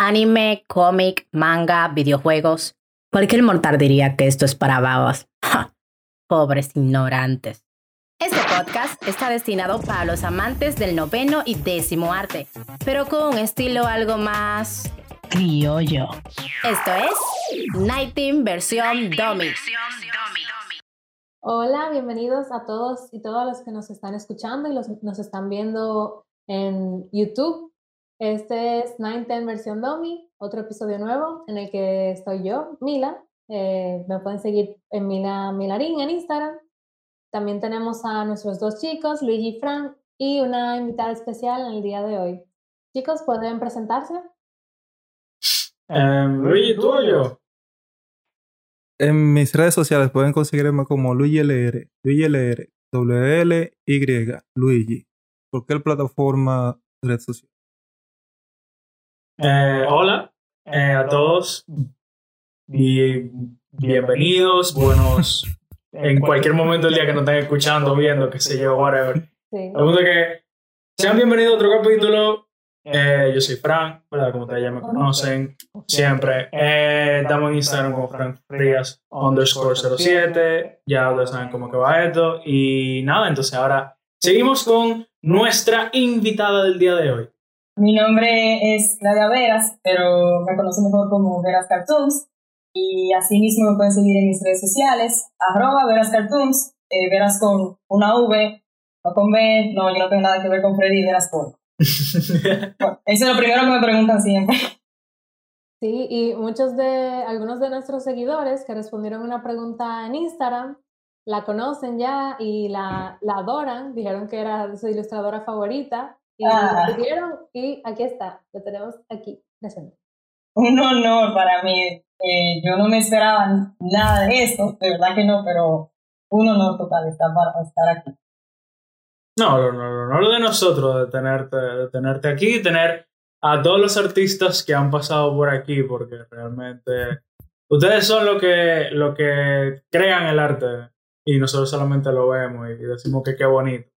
anime, cómic, manga, videojuegos. Cualquier mortal diría que esto es para babas. Pobres ignorantes. Este podcast está destinado para los amantes del noveno y décimo arte, pero con un estilo algo más criollo. Esto es Night Team versión Dummy. Hola, bienvenidos a todos y todas los que nos están escuchando y los, nos están viendo en YouTube. Este es Night Team versión Dummy, otro episodio nuevo en el que estoy yo, Mila. Eh, me pueden seguir en Mila Milarín en Instagram también tenemos a nuestros dos chicos, Luigi y Frank, y una invitada especial en el día de hoy. Chicos, ¿pueden presentarse? Um, Luigi, ¿tú o yo? En mis redes sociales pueden conseguirme como Luigi LR, Luigi LR, WL, Y, Luigi. Cualquier plataforma red social. Eh, hola eh, a todos. Y bienvenidos, buenos en cualquier momento del día que nos estén escuchando, viendo, que se yo, whatever. Sí. El punto es que sean bienvenidos a otro capítulo. Eh, yo soy Frank, ¿verdad? Como ustedes ya me conocen, siempre. Eh, estamos en Instagram como Frank Frías underscore 07. Ya ustedes saben cómo que va esto. Y nada, entonces ahora seguimos con nuestra invitada del día de hoy. Mi nombre es Claudia Veras, pero me conocen mejor como Veras Cartoons. Y así mismo me pueden seguir en mis redes sociales, arroba Veras Cartoons, eh, Veras con una V, no con B, no, yo no tengo nada que ver con Freddy, Veras con. eso es lo primero que me preguntan siempre. Sí, y muchos de, algunos de nuestros seguidores que respondieron una pregunta en Instagram, la conocen ya y la, la adoran, dijeron que era su ilustradora favorita y ah. y aquí está, lo tenemos aquí presente. Un honor para mí eh, yo no me esperaba nada de esto, de verdad que no, pero uno no total estar, estar aquí. No, no, no, no, lo de nosotros, de tenerte, de tenerte aquí, y tener a todos los artistas que han pasado por aquí, porque realmente ustedes son lo que, lo que crean el arte y nosotros solamente lo vemos y decimos que qué bonito.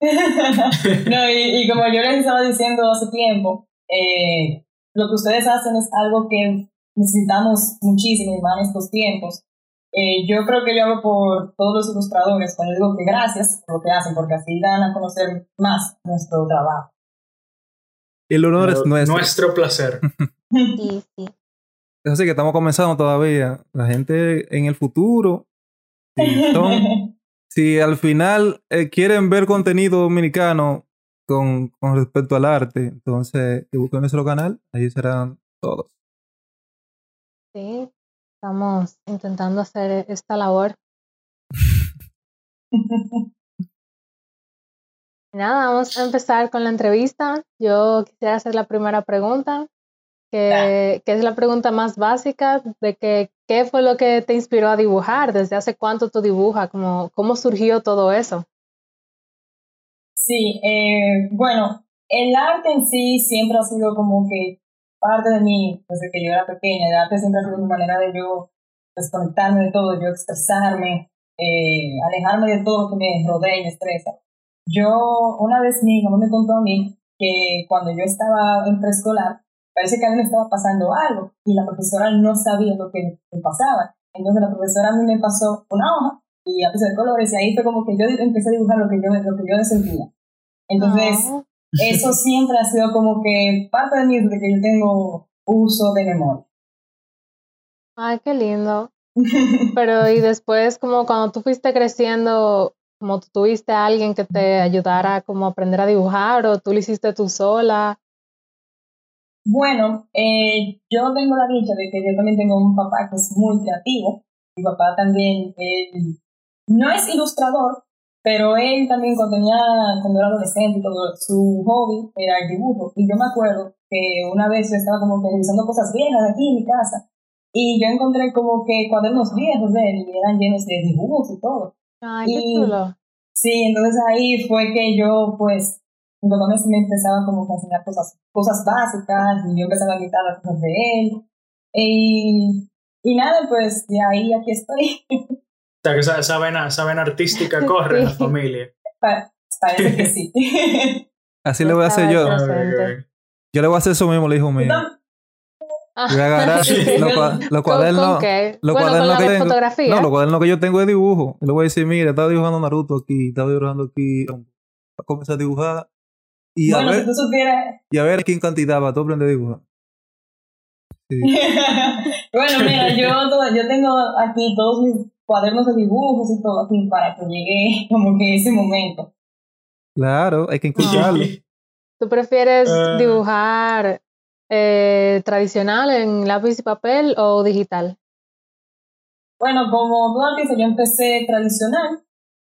no, y, y, como yo les estaba diciendo hace tiempo, eh, lo que ustedes hacen es algo que necesitamos muchísimo más en estos tiempos. Eh, yo creo que yo hago por todos los ilustradores, cuando digo que gracias por lo que hacen, porque así dan a conocer más nuestro trabajo. El honor es nuestro. Nuestro placer. sí, sí. Es así que estamos comenzando todavía. La gente en el futuro, si, al final eh, quieren ver contenido dominicano con, con respecto al arte, entonces busquen nuestro canal, ahí serán todos. Sí, estamos intentando hacer esta labor. Nada, vamos a empezar con la entrevista. Yo quisiera hacer la primera pregunta, que, que, es la pregunta más básica de que qué fue lo que te inspiró a dibujar, desde hace cuánto tú dibujas, cómo, cómo surgió todo eso. Sí, eh, bueno, el arte en sí siempre ha sido como que parte de mí desde que yo era pequeña. El arte siempre ha sido mi manera de yo desconectarme de todo, yo expresarme, eh, alejarme de todo lo que me rodea y me estresa. Yo, una vez mi mamá me contó a mí que cuando yo estaba en preescolar, parece que a mí me estaba pasando algo y la profesora no sabía lo que me pasaba. Entonces la profesora a mí me pasó una hoja y a pesar de colores y ahí fue como que yo empecé a dibujar lo que yo, lo que yo sentía. Entonces, ah eso siempre ha sido como que parte de mí de que yo tengo uso de memoria. Ay, qué lindo. Pero y después, como cuando tú fuiste creciendo, como tú tuviste a alguien que te ayudara como a aprender a dibujar o tú lo hiciste tú sola. Bueno, eh, yo tengo la dicha de que yo también tengo un papá que es muy creativo. Mi papá también no es ilustrador, pero él también cuando tenía, cuando era adolescente todo, su hobby era el dibujo. Y yo me acuerdo que una vez yo estaba como que revisando cosas viejas aquí en mi casa y yo encontré como que cuadernos viejos de él y eran llenos de dibujos y todo. Ay, qué chulo. Sí, entonces ahí fue que yo pues mi papá me empezaba como que a enseñar cosas, cosas básicas y yo empezaba a quitar las cosas de él. Y, y nada, pues de ahí aquí estoy. O sea, que esa, esa, vena, esa vena artística corre en la familia. Parece que sí. Así le voy a hacer yo. Yo le voy a hacer eso mismo, le dijo mío. Voy a agarrar los cuadernos. Los cuadernos que tengo. No, los cuadernos que yo tengo de dibujo. Y le voy a decir, mira, estaba dibujando Naruto aquí, estaba dibujando aquí. Voy a comenzar a dibujar. Y a ver, Y a ver quién cantidad va, tú aprendes a dibujar. bueno, mira, yo, yo tengo aquí todos mis cuadernos de dibujos y todo aquí para que llegue como que ese momento. Claro, hay que escucharlo. ¿Tú prefieres ah. dibujar eh, tradicional en lápiz y papel o digital? Bueno, como tú has dicho, yo empecé tradicional,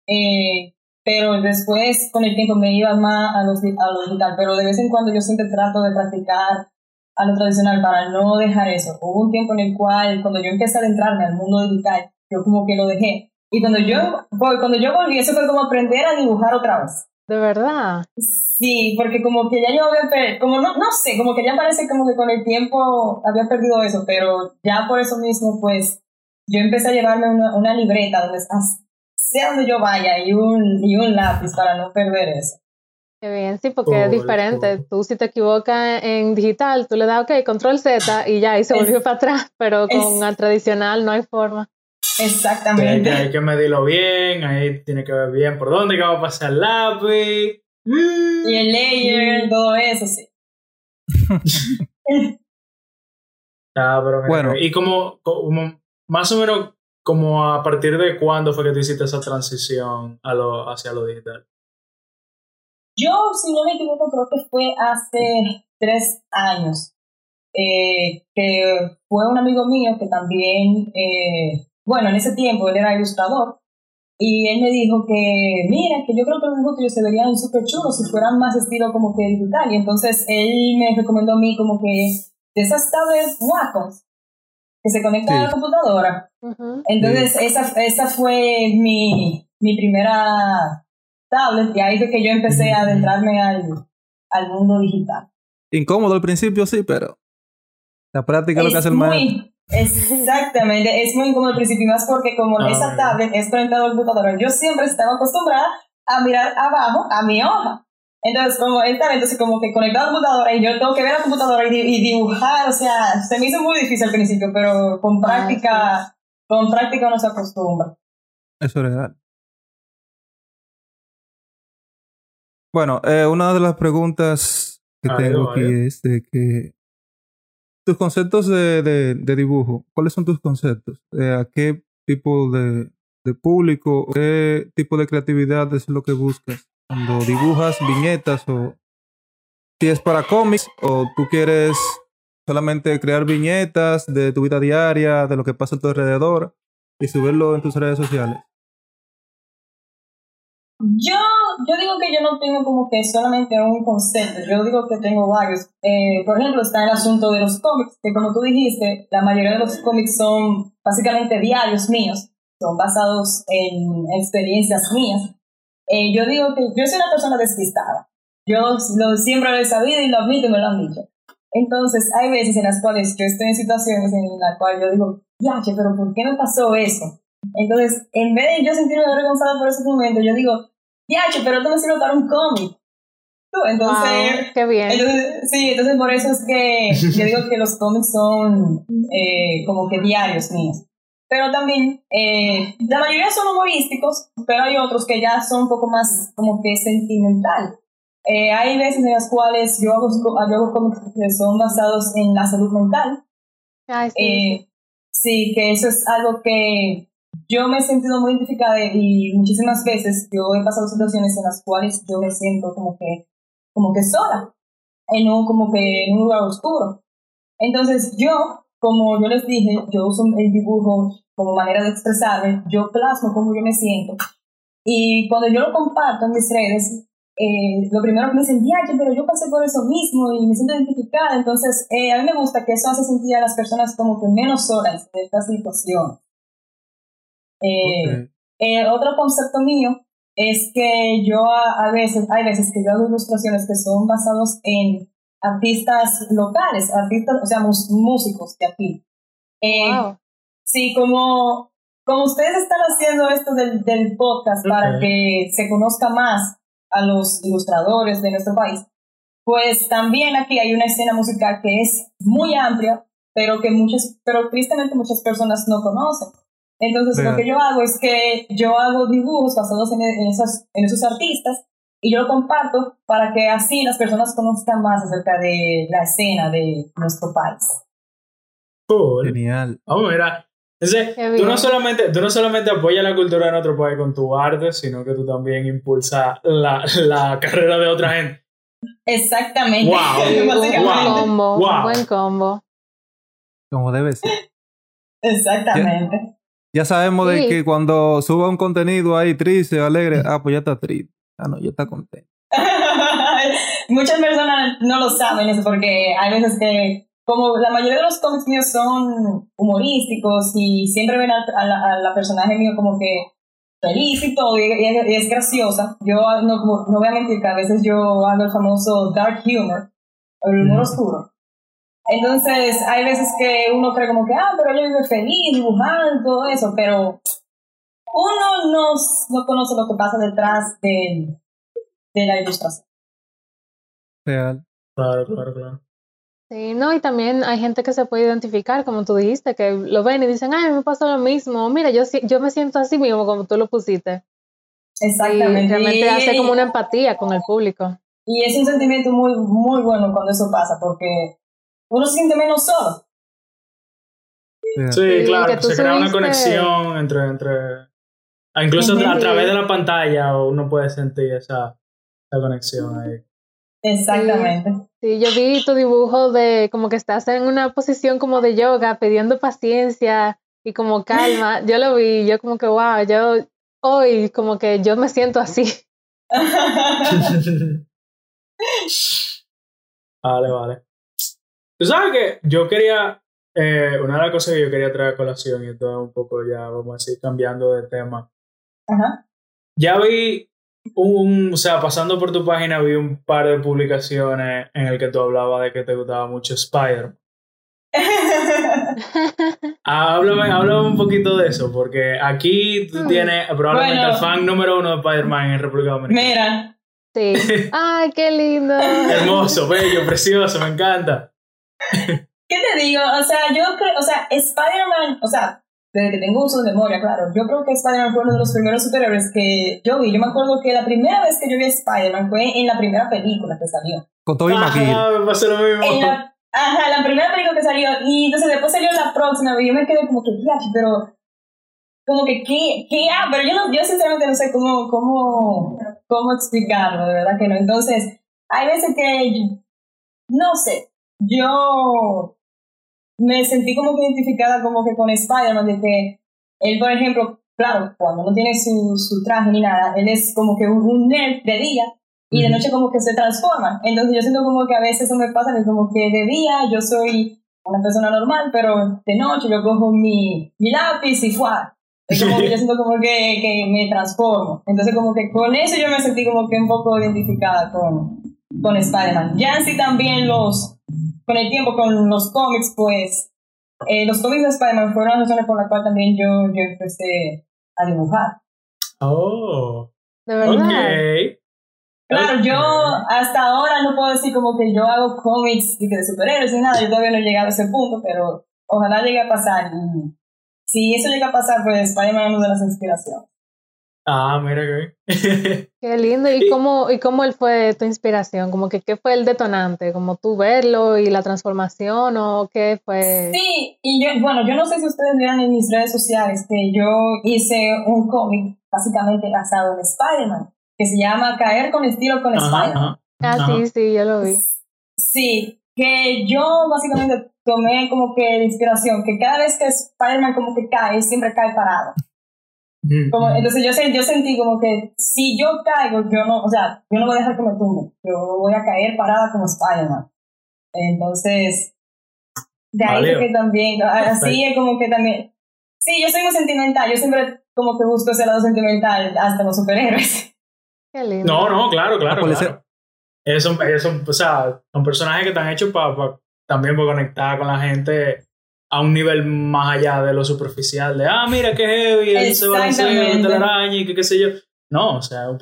eh, pero después con el tiempo me iba más a lo, a lo digital, pero de vez en cuando yo siempre trato de practicar a lo tradicional para no dejar eso. Hubo un tiempo en el cual, cuando yo empecé a adentrarme al mundo digital, yo como que lo dejé. Y cuando yo, cuando yo volví, eso fue como aprender a dibujar otra vez. ¿De verdad? Sí, porque como que ya yo había, como no, no sé, como que ya parece como que con el tiempo había perdido eso, pero ya por eso mismo, pues, yo empecé a llevarme una, una libreta donde, sea donde yo vaya y un, y un lápiz para no perder eso. Qué bien, sí, porque es diferente. Tú si te equivocas en digital, tú le das, ok, control Z y ya, y se volvió para atrás, pero con el tradicional no hay forma. Exactamente. Hay, que medirlo bien, ahí tiene que ver bien por dónde que va a pasar el lápiz. Y el layer, todo eso, sí. ah, pero bueno. Y como, como, más o menos, como a partir de cuándo fue que tú hiciste esa transición a lo, hacia lo digital? Yo, si no me equivoco, creo que fue hace tres años. Eh, que fue un amigo mío que también eh, bueno, en ese tiempo él era ilustrador y él me dijo que, mira, que yo creo que los dibujos se verían súper chulos si fueran más estilo como que digital. Y entonces él me recomendó a mí como que de esas tablets Wacom que se conectan a la computadora. Entonces esa, esa fue mi, mi primera tablet y ahí fue que yo empecé a adentrarme al, al mundo digital. Incómodo al principio, sí, pero la práctica es lo que hace el maestro. Exactamente, es muy incómodo al principio, más porque como ah, esa tablet es conectada al computador, yo siempre estaba acostumbrada a mirar abajo a mi hoja. Entonces, como esta entonces como que conectado al computador y yo tengo que ver la computadora y, dibujar, o sea, se me hizo muy difícil al principio, pero con ah, práctica, con práctica uno se acostumbra. Eso es real. Bueno, eh, una de las preguntas que tengo aquí es de que tus conceptos de, de, dibujo, ¿cuáles son tus conceptos? Eh, ¿A qué tipo de, de público, qué tipo de creatividad es lo que buscas cuando dibujas viñetas o si es para cómics o tú quieres solamente crear viñetas de tu vida diaria, de lo que pasa a tu alrededor y subirlo en tus redes sociales? Yo, yo digo que yo no tengo como que solamente un concepto, yo digo que tengo varios. Eh, por ejemplo, está el asunto de los cómics, que como tú dijiste, la mayoría de los cómics son básicamente diarios míos, son basados en experiencias mías. Eh, yo digo que yo soy una persona despistada. Yo lo, siempre lo he sabido y lo admito y me lo han dicho. Entonces, hay veces en las cuales yo estoy en situaciones en las cuales yo digo, ya, pero ¿por qué me pasó eso? Entonces, en vez de yo sentirme avergonzada por ese momento, yo digo, Yache, pero esto me sirve para un cómic. Entonces, qué bien. sí, entonces por eso es que yo digo que los cómics son eh, como que diarios míos. Pero también, eh, la mayoría son humorísticos, pero hay otros que ya son un poco más como que sentimental. Eh, hay veces en las cuales yo hago, yo hago cómics que son basados en la salud mental. sí. sí, que eso es algo que yo me he sentido muy identificada y muchísimas veces yo he pasado situaciones en las cuales yo me siento como que, como que sola, en un, como que en un lugar oscuro. Entonces yo, como yo les dije, yo uso el dibujo como manera de expresarme, yo plasmo cómo yo me siento. Y cuando yo lo comparto en mis redes, eh, lo primero que me dicen, ya, pero yo pasé por eso mismo y me siento identificada. Entonces, eh, a mí me gusta que eso hace sentir a las personas como que menos solas en esta situación. Eh, eh, otro concepto mío es que yo a, veces, hay veces que yo hago ilustraciones que son basados en artistas locales, artistas, o sea, músicos de aquí. Eh, Sí, como, como ustedes están haciendo esto del, del podcast para que se conozca más a los ilustradores de nuestro país, pues también aquí hay una escena musical que es muy amplia, pero que muchas, pero tristemente muchas personas no conocen. Entonces lo que yo hago es que yo hago dibujos basados en, en, esas, en esos artistas y yo lo comparto para que así las personas conozcan más acerca de la escena de nuestro país. Genial. Vamos, mira. tú no, solamente, tú no solamente apoyas la cultura de nuestro país con tu arte, sino que tú también impulsas la, la carrera de otra gente. Exactamente. Wow. un buen combo. Un buen combo. Como debe ser. Exactamente. Ya, sabemos de que cuando suba un contenido ahí triste, alegre, ah, pues ya está triste. Ah, no, ya está contento. Muchas personas no lo saben eso porque hay veces que, como la mayoría de los cómics míos son humorísticos y siempre ven a, la, personaje mío como que feliz y todo, y, es graciosa. Yo no, no voy a mentir que a veces yo hago el famoso dark humor, el humor oscuro. Entonces, hay veces que uno cree como que, ah, pero yo vive feliz, dibujando, todo eso, pero uno no, no conoce lo que pasa detrás de, de la ilustración. Real. Claro, claro, claro. Sí, no, y también hay gente que se puede identificar, como tú dijiste, que lo ven y dicen, ay, me pasa lo mismo, mira, yo, yo me siento así mismo como tú lo pusiste. Exactamente. Y realmente hace como una empatía con el público. Y es un sentimiento muy, muy bueno cuando eso pasa, porque uno se siente menos solo. Sí, claro, se crea una conexión entre, entre... Ah, incluso a través de la pantalla uno puede sentir esa, esa conexión ahí. Exactamente. Sí, yo vi tu dibujo de como que estás en una posición como de yoga, pidiendo paciencia y como calma. Yo lo vi, yo como que, wow, yo hoy como que yo me siento así. vale, vale. Tú sabes que yo quería, eh, una de las cosas que yo quería traer a colación, y entonces un poco ya vamos a seguir cambiando de tema. Ajá. Ya vi un, o sea, pasando por tu página vi un par de publicaciones en el que tú hablabas de que te gustaba mucho Spider. háblame, háblame, un poquito de eso, porque aquí tú mm. tienes probablemente el fan número uno de Spider-Man en República Dominicana. Mira. Sí. Ay, qué lindo. Hermoso, bello, precioso, me encanta. ¿Qué te digo? O sea, yo creo, o sea, Spider-Man, o sea, desde que tengo uso de memoria, claro, yo creo que Spider-Man fue uno de los primeros superhéroes que yo vi. Yo me acuerdo que la primera vez que yo vi a Spider-Man fue en la primera película que salió. Con Tobey Maguire. Me pasó lo mismo. En la, ajá, la primera película que salió. Y entonces después salió la próxima y yo me quedé como que, pero como que qué, qué ah, pero yo, no, yo sinceramente no sé cómo, cómo, cómo explicarlo, de verdad que no. Entonces, hay veces que, no sé, yo me sentí como que identificada como que con Spider-Man, de que él, por ejemplo, claro, cuando no tiene su, su traje ni nada, él es como que un, un nerd de día y de noche como que se transforma. Entonces yo siento como que a veces eso me pasa, que como que de día yo soy una persona normal, pero de noche yo cojo mi, mi lápiz y fuá. Es como que yo siento como que, que me transformo. Entonces como que con eso yo me sentí como que un poco identificada con, con Spider-Man. Ya sí también los con el tiempo, con los cómics, pues eh, los cómics de Spider-Man fueron las razones por las cuales también yo, yo empecé a dibujar. Oh. De verdad. Claro, yo hasta ahora no puedo decir como que yo hago cómics de superhéroes ni nada, yo todavía no he llegado a ese punto, pero ojalá llegue a pasar. Y si eso llega a pasar, pues Spider-Man es una de las inspiraciones. Ah, mira qué Qué lindo. ¿Y cómo, ¿Y cómo él fue tu inspiración? Como que, ¿Qué fue el detonante? ¿Como tú verlo y la transformación o qué fue? Sí, y yo, bueno, yo no sé si ustedes vean en mis redes sociales que yo hice un cómic básicamente basado en Spider-Man, que se llama Caer con estilo con Spider-Man. Ah, sí, sí, yo lo vi. Sí, que yo básicamente tomé como que de inspiración, que cada vez que Spider-Man como que cae, siempre cae parado. Como, entonces yo, yo sentí como que si yo caigo, yo no, o sea, yo no voy a dejar que me tumbe, yo voy a caer parada como Spider-Man. Entonces, de ahí que también, así es como que también, sí, yo soy muy sentimental, yo siempre como que busco ese lado sentimental hasta los superhéroes. Qué lindo. No, no, claro, claro, claro. Ellos son, son, o sea, son personajes que están hechos para también para conectar con la gente a un nivel más allá de lo superficial, de, ah, mira qué heavy, ahí se va a hacer la araña y que qué sé yo. No, o sea, un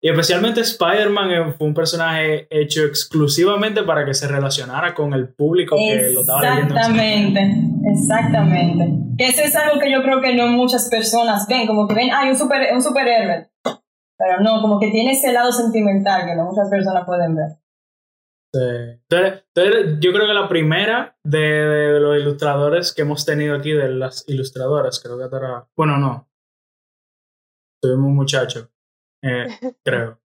Y especialmente Spider-Man fue un personaje hecho exclusivamente para que se relacionara con el público que lo estaba leyendo. Exactamente, exactamente. Que eso es algo que yo creo que no muchas personas ven, como que ven, hay un, super, un superhéroe. Pero no, como que tiene ese lado sentimental que no muchas personas pueden ver. Sí. Entonces, yo creo que la primera de, los ilustradores que hemos tenido aquí, de las ilustradoras, creo que estará. Bueno, no. Soy un muchacho. Eh, creo.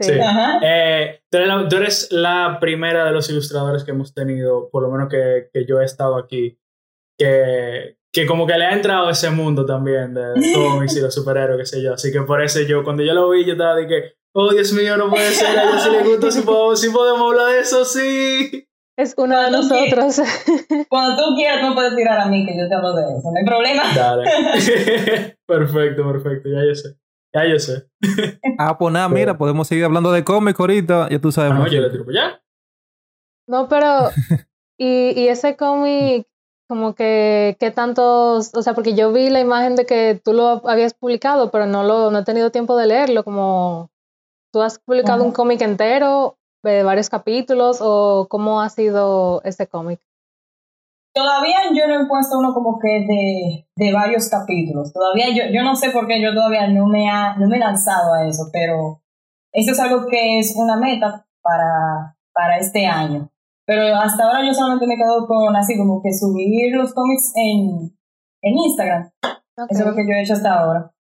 Sí. Eh, tú, eres la, primera de los ilustradores que hemos tenido, por lo menos que, que yo he estado aquí, que, que como que le ha entrado ese mundo también de cómics y los superhéroes, qué sé yo. Así que por eso yo, cuando yo lo vi, yo estaba de que, oh Dios mío, no puede ser, a ellos sí les gusta, si podemos, si podemos hablar de eso, sí. Es uno de nosotros. Cuando tú quieras, no puedes tirar a mí, que yo te hablo de eso, no hay problema. Dale. perfecto, perfecto, ya yo sé. Ya yo sé. ah, pues nada, mira, podemos seguir hablando de cómics ahorita, ya tú sabes. Ah, no, yo le tiro ya. No, pero. y, y ese cómic, como que, ¿qué tantos? O sea, porque yo vi la imagen de que tú lo habías publicado, pero no, lo, no he tenido tiempo de leerlo. Como, ¿tú has publicado un cómic entero de varios capítulos o cómo ha sido ese cómic? Todavía yo no he puesto uno como que de, de varios capítulos. Todavía yo, yo no sé por qué yo todavía no me, ha, no me he lanzado a eso, pero eso es algo que es una meta para, para este año. Pero hasta ahora yo solamente me he quedado con así como que subir los cómics en, en Instagram. Eso es lo que yo he hecho hasta ahora.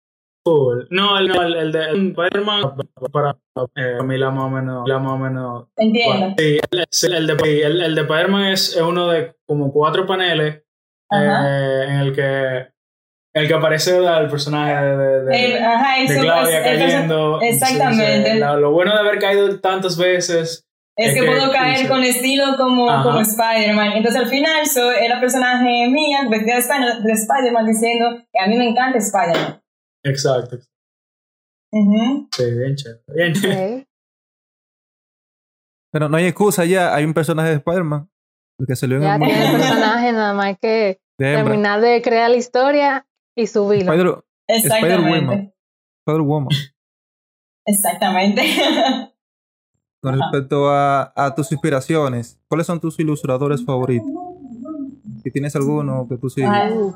No, el, el, de Spider-Man para eh, mí la más o menos, la más o menos. Entiendo. Sí, el, el, de, el, el de Spider-Man es, uno de como cuatro paneles eh, en el que el que aparece el personaje de, de, eh, ajá, de Claudia cayendo. Exactamente. lo bueno de haber caído tantas veces es, que, puedo caer con estilo como, como Spider-Man. Entonces al final soy la personaje mía, de Spider-Man, diciendo que a mí me encanta Spider-Man. Exacto. Sí, bien chévere. Pero no hay excusa ya, hay un personaje de Spider-Man. Que salió en ya el tiene el personaje, nada más que terminar de crear la historia y subirlo. Spider Exactamente. Spider-Woman. Exactamente. Con respecto a, a tus inspiraciones, ¿cuáles son tus ilustradores favoritos? Si tienes alguno que tú sigues.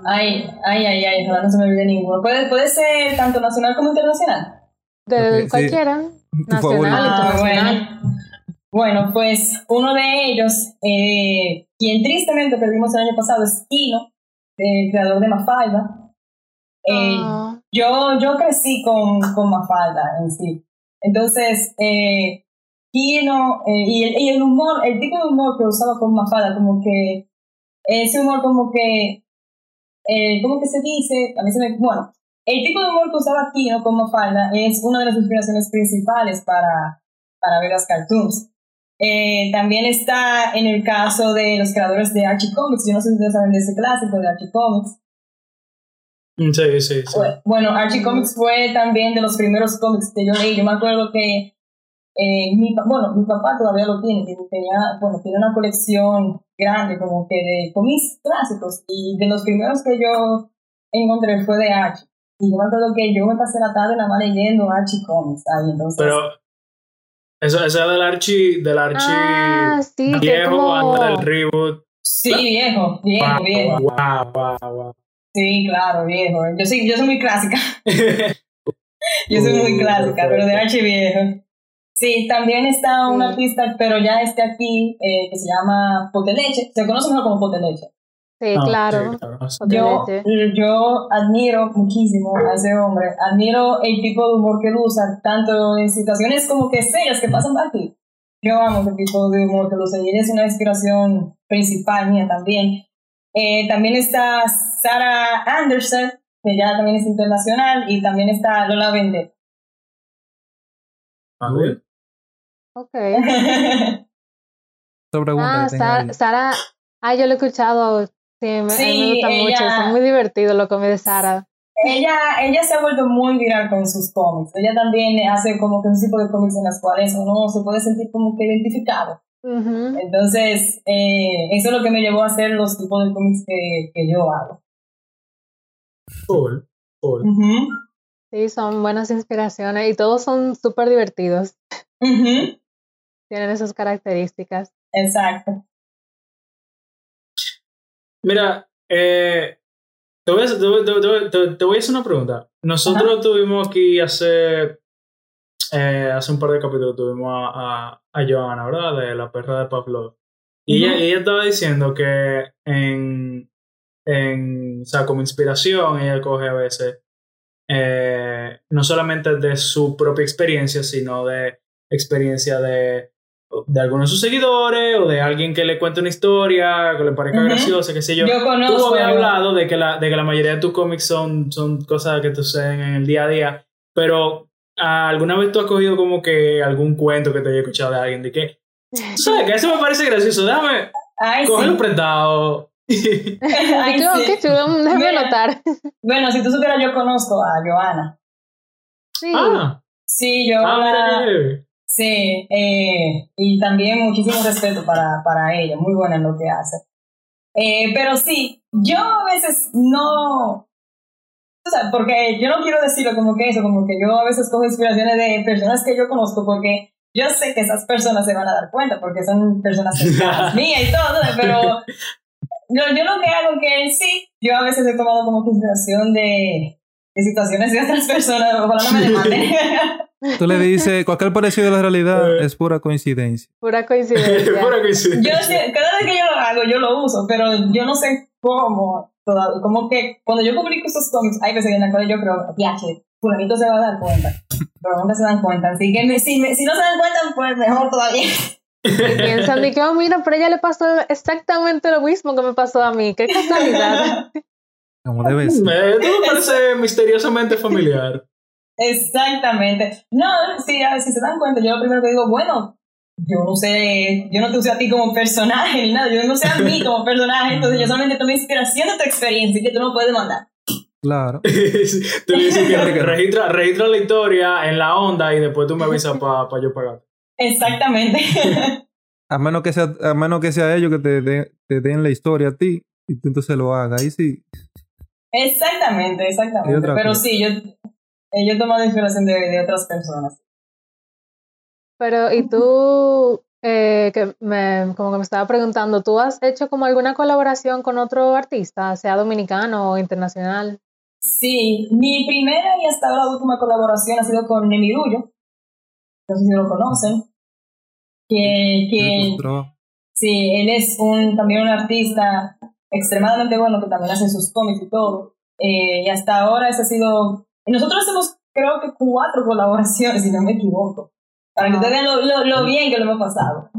Ay, ay, ay, ay, no se me olvide ninguno. ¿Puede, puede ser tanto nacional como internacional. De cualquiera. Nacional, ah, bueno. bueno. pues uno de ellos, eh, quien tristemente perdimos el año pasado, es Kino, el creador de Mafalda. Eh, ah. yo, yo crecí con, con Mafalda en sí. Entonces, eh, Kino eh, y, el, y el humor, el tipo de humor que usaba con Mafalda, como que ese humor como que, eh, ¿cómo que se dice? A mí se me, bueno, el tipo de humor que usaba aquí, ¿no? Como falda, es una de las inspiraciones principales para, para ver las cartoons. Eh, también está en el caso de los creadores de Archie Comics. Yo no sé si ustedes saben de ese clásico de Archie Comics. Mm, sí, sí, sí. Bueno, Archie Comics fue también de los primeros cómics que yo leí. Yo me acuerdo que eh, mi, bueno, mi papá todavía lo tiene, tenía, bueno, tiene una colección grande como que de cómics clásicos y de los primeros que yo encontré fue de Archie. Y yo me acuerdo que yo me pasé la tarde nada más leyendo Archie Comics ahí, entonces... Pero eso, eso es del Archie, del Archie ah, sí, viejo como... antes del reboot. Sí, viejo, viejo, viejo. Wow, wow, wow. Sí, claro, viejo. Yo soy, yo soy muy clásica. yo soy muy clásica, pero de Archie viejo. Sí, también está un artista, pero ya está aquí, eh, que se llama Poteleche. Se conoce mejor como Poteleche. Sí, ah, claro. Yo, yo admiro muchísimo a ese hombre. Admiro el tipo de humor que él usa, tanto en situaciones como que serias que pasan por aquí. Yo amo ese tipo de humor que usa y él es una inspiración principal mía también. Eh, también está Sarah Anderson, que ya también es internacional, y también está Lola Vende. A ver. Ok. ah, Sara, ah, yo lo he escuchado. Sí, me, gusta mucho. Está muy divertido lo que me de Sara. Ella, ella se ha vuelto muy viral con sus cómics. Ella también hace como que un tipo de cómics en las cuales uno se puede sentir como que identificado. Entonces, eh, eso es lo que me llevó a hacer los tipos de cómics que, que yo hago. Cool, cool. Sí, son buenas inspiraciones y todos son súper divertidos. Tienen esas características. Exacto. Mira, eh, te, voy a, hacer una pregunta. Nosotros tuvimos aquí hace, eh, hace un par de capítulos, tuvimos a, a, Johanna, ¿verdad? De la perra de Pavlov. Y ella, estaba diciendo que en, en, o sea, como inspiración, ella coge a veces eh, no solamente de su propia experiencia, sino de experiencia de, de algunos de sus seguidores o de alguien que le cuente una historia, que le parezca graciosa, qué sé yo. Yo conozco. Tú habías hablado de que, la, de que la mayoría de tus cómics son, son cosas que te suceden en el día a día, pero ¿alguna vez tú has cogido como que algún cuento que te haya escuchado de alguien de que, ¿sabes? Que eso me parece gracioso, déjame cogerlo prestado Ay, qué chulo, déjame notar. Bueno, si tú supieras, yo conozco a Joana. Sí. Ah. Sí, yo. Ah, sí, eh, y también muchísimo respeto para, para ella, muy buena en lo que hace. Eh, pero sí, yo a veces no. O sea, porque yo no quiero decirlo como que eso, como que yo a veces cojo inspiraciones de personas que yo conozco, porque yo sé que esas personas se van a dar cuenta, porque son personas mías y todo, pero yo, yo lo que hago que sí, yo a veces he tomado como inspiración de, de situaciones de otras personas, ojalá no me demanden. Tú le dices, cualquier parecido a la realidad es pura coincidencia. Pura coincidencia. pura coincidencia. Yo, cada vez que yo lo hago, yo lo uso, pero yo no sé cómo todavía. Como que cuando yo publico estos cómics, hay veces en las cuales yo creo, viaje, fulanito se va a dar cuenta. Pero nunca se dan cuenta. Así que si, si no se dan cuenta, pues mejor todavía. Y piensan de que, oh, mira, pero ella le pasó exactamente lo mismo que me pasó a mí. Qué casualidad. Como debes. Me, parece misteriosamente familiar. Exactamente. No, ver si se dan cuenta, yo lo primero que digo, bueno, yo no sé, yo no te usé a ti como personaje ni nada, yo no sé a mí como personaje, entonces yo solamente tomé inspiración de tu experiencia y que tú no puedes mandar. Claro. tú le dices que registra, registra, la historia en la onda y después tú me avisas para pa yo pagar. Exactamente. a menos que sea, a menos que sea ellos que te, te den la historia a ti y tú entonces lo hagas. Ahí sí. Exactamente, exactamente. Pero sí, yo, yo he tomado inspiración de, de otras personas. Pero, ¿y tú, eh, que me, como que me estaba preguntando, ¿tú has hecho como alguna colaboración con otro artista, sea dominicano o internacional? Sí, mi primera y hasta ahora última colaboración ha sido con Nemidullo no sé si lo conocen, que, que sí, él es un, también un artista extremadamente bueno que también hace sus cómics y todo. Eh, y hasta ahora ese ha sido... Y nosotros hacemos creo que cuatro colaboraciones, si no me equivoco, para que ustedes vean lo, lo, bien que lo hemos pasado.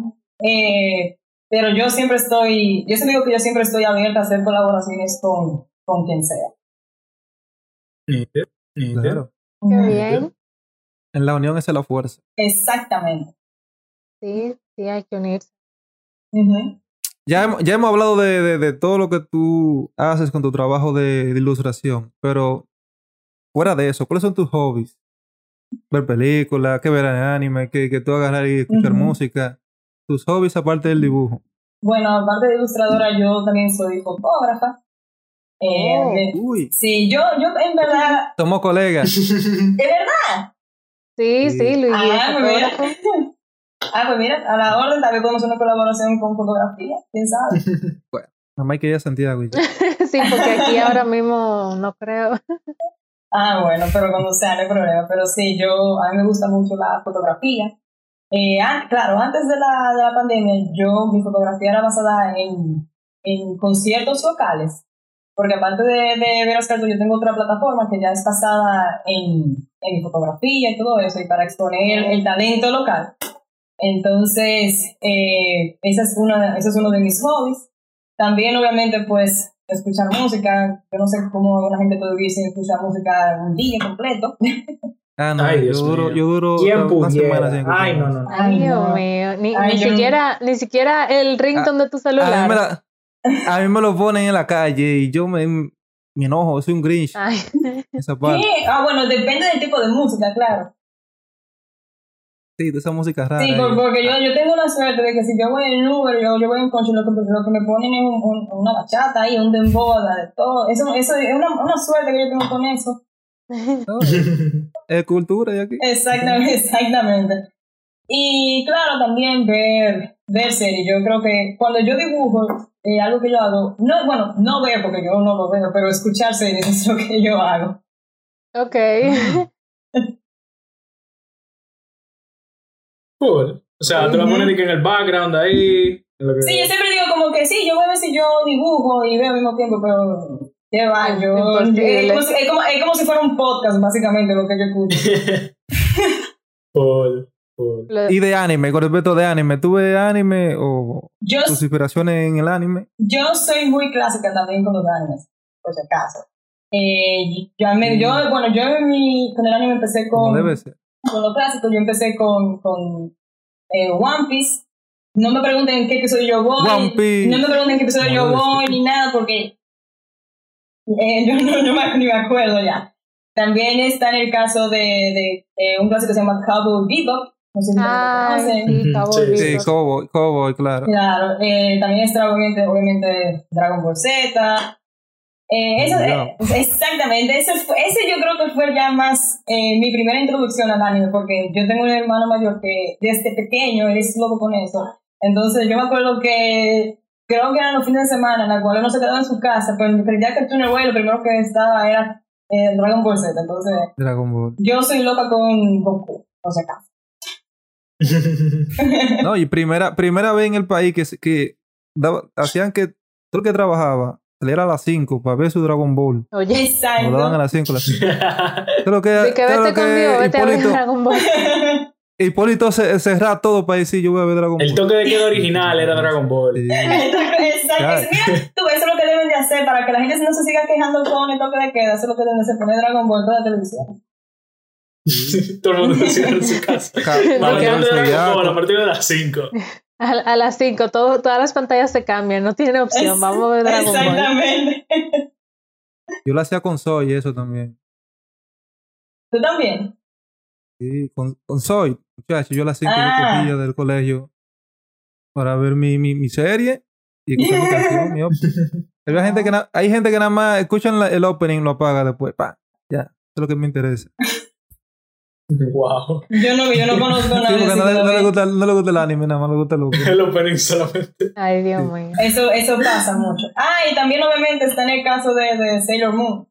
Eh, pero yo siempre estoy, yo siempre digo que yo siempre estoy abierta a hacer colaboraciones con, con quien sea. Claro. Qué bien. En la unión es la fuerza. Exactamente. Sí, sí, hay que unirse. Ya, hemos, ya hemos hablado de, de, todo lo que tú haces con tu trabajo de, ilustración, pero fuera de eso, ¿cuáles son tus hobbies? Ver películas, que ver anime, que, que tú agarrar y escuchar música. Tus hobbies aparte del dibujo. Bueno, aparte de ilustradora, yo también soy fotógrafa. Eh, oh, uy. Sí, yo, yo en verdad. Somos colegas. ¿De verdad? Sí, sí, Luis. Ah. Ah, pues mira, a la orden también podemos hacer una colaboración con fotografía, quién sabe. bueno, nada más que ir a Santiago. sí, porque aquí ahora mismo no creo. ah, bueno, pero cuando sea, no hay problema. Pero sí, yo, a mí me gusta mucho la fotografía. Eh, claro, antes de la, de la pandemia, yo, mi fotografía era basada en, en conciertos locales porque aparte de, de ver cartas, yo tengo otra plataforma que ya es basada en, en fotografía y todo eso, y para exponer el talento local. Entonces, eh, ese, es una, ese es uno de mis hobbies. También, obviamente, pues, escuchar música. Yo no sé cómo una gente puede vivir sin escuchar música un día completo. Ah, no, yo, duro, yo duro una semana sin Ay, no, no. Ay, Dios mío. Ni, ni siquiera, ni siquiera el ringtone de tu celular. A mí me lo ponen en la calle y yo me, me enojo, soy un Grinch. Esa parte. Ah, bueno, depende del tipo de música, claro. Sí, de esa música rara. Sí, porque yo, yo tengo la suerte de que si yo voy en Uber, yo, yo voy en coche, lo que, lo que me ponen es un, una bachata ahí, un dembow, de todo. Eso, eso es una, una suerte que yo tengo con eso. es cultura y aquí. Exactamente, exactamente. Y claro, también ver, ver series. Yo creo que cuando yo dibujo, eh, algo que yo hago, no, bueno, no veo porque yo no lo veo, pero escuchar series es lo que yo hago. Ok. Cool. O sea, tú la pones en el background ahí. Sí, yo siempre digo como que sí, yo voy a ver si yo dibujo y veo al mismo tiempo, pero qué va, yo... Es como, si, es, como, es como si fuera un podcast, básicamente, lo que yo escucho. cool. ¿Y de anime? Con respecto de anime, ¿tú ves anime o tus inspiraciones en el anime? Yo soy muy clásica también con los animes, por si acaso. Eh, yo, yo, mm. bueno, yo mi, con el anime empecé con... debe ser. Con lo clásico, yo empecé con, con eh, One Piece. No me pregunten en qué episodio yo voy. One Piece. No me pregunten en qué episodio yo voy ni nada porque eh, yo no, no me, ni me acuerdo ya. También está en el caso de, de, un clásico que se llama Cowboy Bebop, no sé si ah, sí, Cowboy sí, Cowboy, Cowboy, claro. Claro, eh, también está obviamente, obviamente Dragon Ball Z. Eh, eso, eh, exactamente, ese, ese yo creo que fue ya más eh, mi primera introducción al anime, porque yo tengo un hermano mayor que desde pequeño él es loco con eso. Entonces yo me acuerdo que creo que eran los fines de semana en la cual uno se quedaba en su casa, pero el día que tú no lo primero que estaba era Dragon Ball Z. Entonces, Dragon Ball. yo soy loca con Goku, no sé acaso. no, y primera, primera vez en el país que, que hacían que todo el que trabajaba saliera a las 5 para ver su Dragon Ball. Oye, exacto. Lo daban a las 5. Creo que, sí, que vete conmigo, vete Hipólito, a ver Dragon Ball. Hipólito se, cerraba todo para decir yo voy a ver Dragon Ball. El toque de queda original era Dragon Ball. Sí. Exacto. Mira, tú, eso es lo que deben de hacer para que la gente no se siga quejando con el toque de queda. Eso es lo que deben de hacer, poner Dragon Ball toda la televisión. Todo el mundo decía en su casa. a partir de las 5. A, las 5, todas las pantallas se cambian, no tiene opción. Vamos a ver Dragon Exactamente. Yo lo hacía con Soy, eso también. ¿Tú también? Sí, con, con Soy, muchachos. Yo a las 5 ah. cogía del colegio para ver mi, mi, mi serie y escuchar mi canción. Mi hay, gente que hay gente que nada más escuchan el opening y lo apaga después. Pa, ya, eso es lo que me interesa. Wow. Yo no, yo no conozco nada. Sí, porque no, le, no, le gusta, no le gusta el anime, nada más le gusta el opening. el opening solamente. Ay, Dios mío. Eso, eso pasa mucho. Ah, y también obviamente está en el caso de, de Sailor Moon.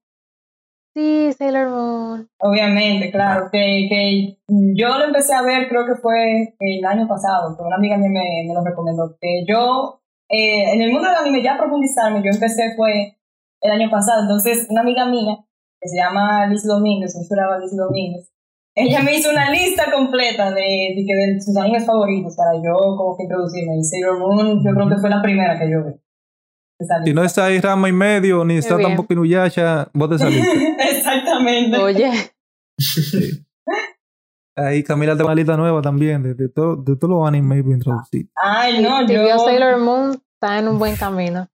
Sí, Sailor Moon. Obviamente, claro. Que, que yo lo empecé a ver, creo que fue el año pasado, que una amiga mía me, me lo recomendó. Que yo, eh, en el mundo del anime, ya profundizarme, yo empecé fue el año pasado. Entonces, una amiga mía, que se llama Liz Domínguez, juraba Liz Domínguez, ella me hizo una lista completa de, de, de, sus animes favoritos para yo como que introducirme. Y Sailor Moon yo creo que fue la primera que yo vi. Si no está ahí Rama y medio, ni está tampoco Inuyasha, vos te saliste. Exactamente. Oye. Ahí Camila tengo una lista nueva también de, de, todo, de todos los animes que introducir. Ay, no, yo... vio Sailor Moon, está en un buen camino.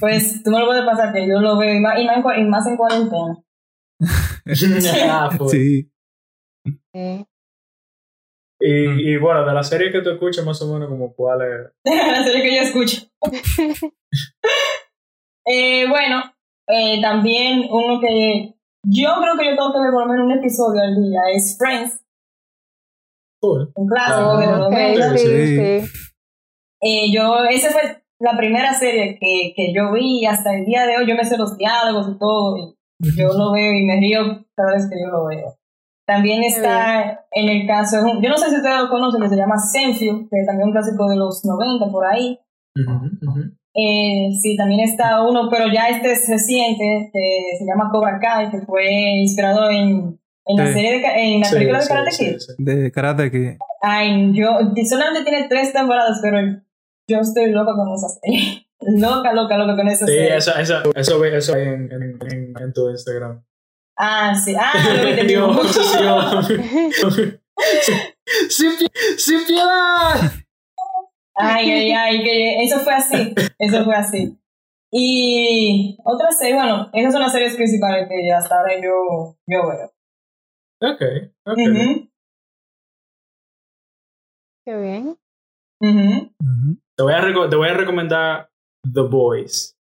Pues tú me lo puedes pasar, que yo lo veo, y más, y más, en cuarentena. ah, pues. Sí. Y, y, bueno, de la serie que tú escuchas, más o menos, como cuál es. la serie que yo escucho. eh, bueno, eh, también uno que yo creo que yo tengo que ver por lo menos un episodio al día es Friends. Un clásico de los okay, sí, sí. Eh, yo, esa fue la primera serie que, que yo vi hasta el día de hoy. Yo me sé los diálogos y todo. Y yo lo veo y me río cada vez que yo lo veo. También está en el caso, yo no sé si ustedes lo conocen, que se llama Senfield, que también es un clásico de los 90 por ahí. Eh, sí, también está uno, pero ya este es reciente, que se llama Cobra Kai, que fue inspirado en, en la serie de, en la película de Karate Kid. de Karate Kid. Ay, yo, solamente tiene tres temporadas, pero yo estoy loca con esa serie. loca, loca, loca con esa serie. Sí, eso, eso, eso, eso en, en, en, en tu Instagram. Ah, sí. Ah, lo que Dios, sin, sin piedad. Ay, ay, ay, que eso fue así. Eso fue así. Y otra serie, bueno, esas son las series principales que hasta ahora yo, yo veo. Ok, ok. Qué bien. te, voy a te voy a recomendar The Boys.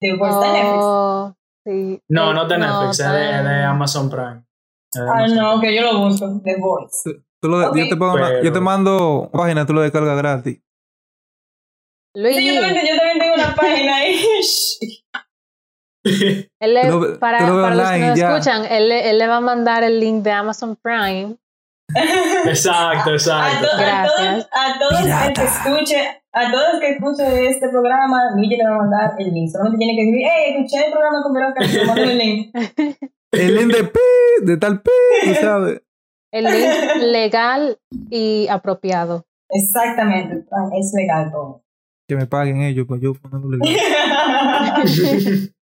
The Boys oh, Sí. No, no de Netflix, es de, de, Amazon Prime. Ah, no, que yo lo busco, The Voice. Tú, lo, yo, te pongo yo te mando una página, tú lo descargas gratis. Luis. Sí, yo también, yo también tengo una página ahí. él le, para, para los que no escuchan, él, él le va a mandar el link de Amazon Prime Exacto, exacto. A, todos, a todos el que escuche, a todos que escuche este programa, Luigi le va a mandar el link. Solamente tiene que decir, hey, escuché el programa con Verónica, te mando el link. el link de P, de tal P, ¿sabes? El link legal y apropiado. Exactamente, es legal todo. Que me paguen ellos para yo ponerlo legal.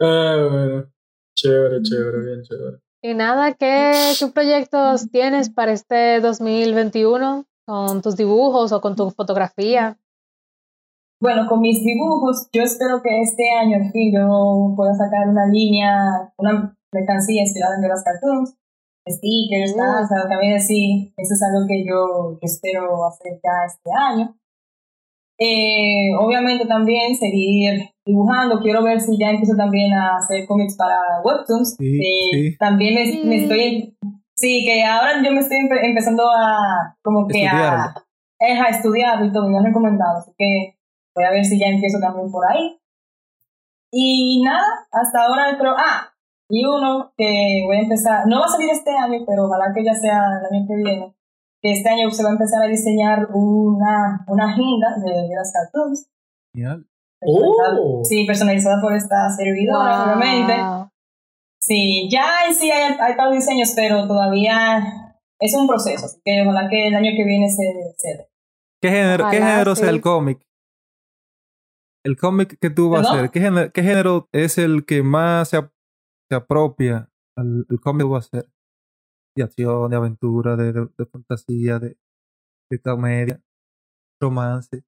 ah, bueno. Chévere, chévere, bien chévere. Y nada, ¿qué, ¿qué, proyectos tienes para este 2021 con tus dibujos o con tu fotografía? Bueno, con mis dibujos, yo espero que este año, en fin, yo pueda sacar una línea, una mercancía inspirada en las cartoons, stickers, uh. o también así, eso es algo que yo, que espero hacer ya este año. Eh, obviamente también seguir dibujando. Quiero ver si ya empiezo también a hacer cómics para webtoons. Sí, También me, estoy... Sí, que ahora yo me estoy empezando a... como que a, a estudiar y todo, me han recomendado. Así que voy a ver si ya empiezo también por ahí. Y nada, hasta ahora creo... Ah, y uno que voy a empezar... No va a salir este año, pero ojalá que ya sea el año que viene. Que este año se va a empezar a diseñar una, una agenda de, las cartoons. Oh. Sí, personalizada por esta servidora, obviamente. Sí, ya en sí hay, hay los diseños, pero todavía es un proceso, así que ojalá que el año que viene se... se... ¿Qué género, ¿qué género es el cómic? El cómic que tú vas a hacer, ¿qué género, ¿qué género, es el que más se, se apropia al cómic que vas a hacer? De acción, de aventura, de, de, de fantasía, de, de comedia, romance.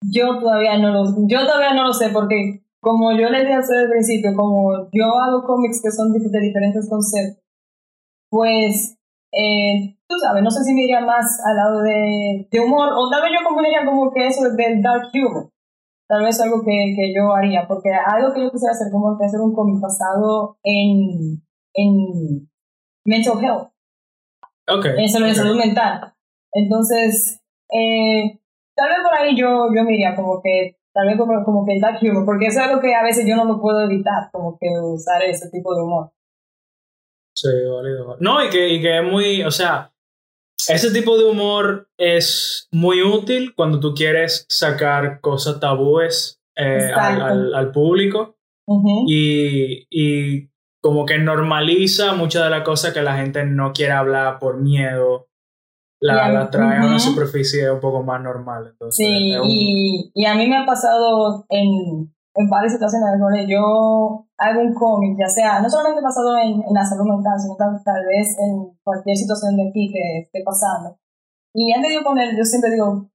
Yo todavía no lo, yo todavía no lo sé porque como yo les dije desde el principio, como yo hago cómics que son de, diferentes conceptos, pues eh, tú sabes, no sé si me iría más al lado de, de humor o tal vez yo combinaría como que eso del dark humor. Tal vez algo que, que yo haría, porque algo que yo quisiera hacer como que hacer un cómic basado en, en mental health. Okay, en salud, salud mental. Entonces, eh, Tal vez por ahí yo, yo me iría como que, tal vez como, como que el dark humor, porque eso es algo que a veces yo no lo puedo evitar, como que usar ese tipo de humor. Sí, válido. No, y que, y que es muy, o sea, ese tipo de humor es muy útil cuando tú quieres sacar cosas tabúes eh, al, al, público y, y como que normaliza muchas de las cosas que la gente no quiere hablar por miedo la, la trae a una superficie un poco más normal. Entonces, sí, y, y, a mí me ha pasado en, en varias situaciones donde yo hago un cómic, ya sea, no solamente basado en, en la salud mental, sino tal, tal vez en cualquier situación de aquí que esté pasando. Y antes de poner, yo siempre digo,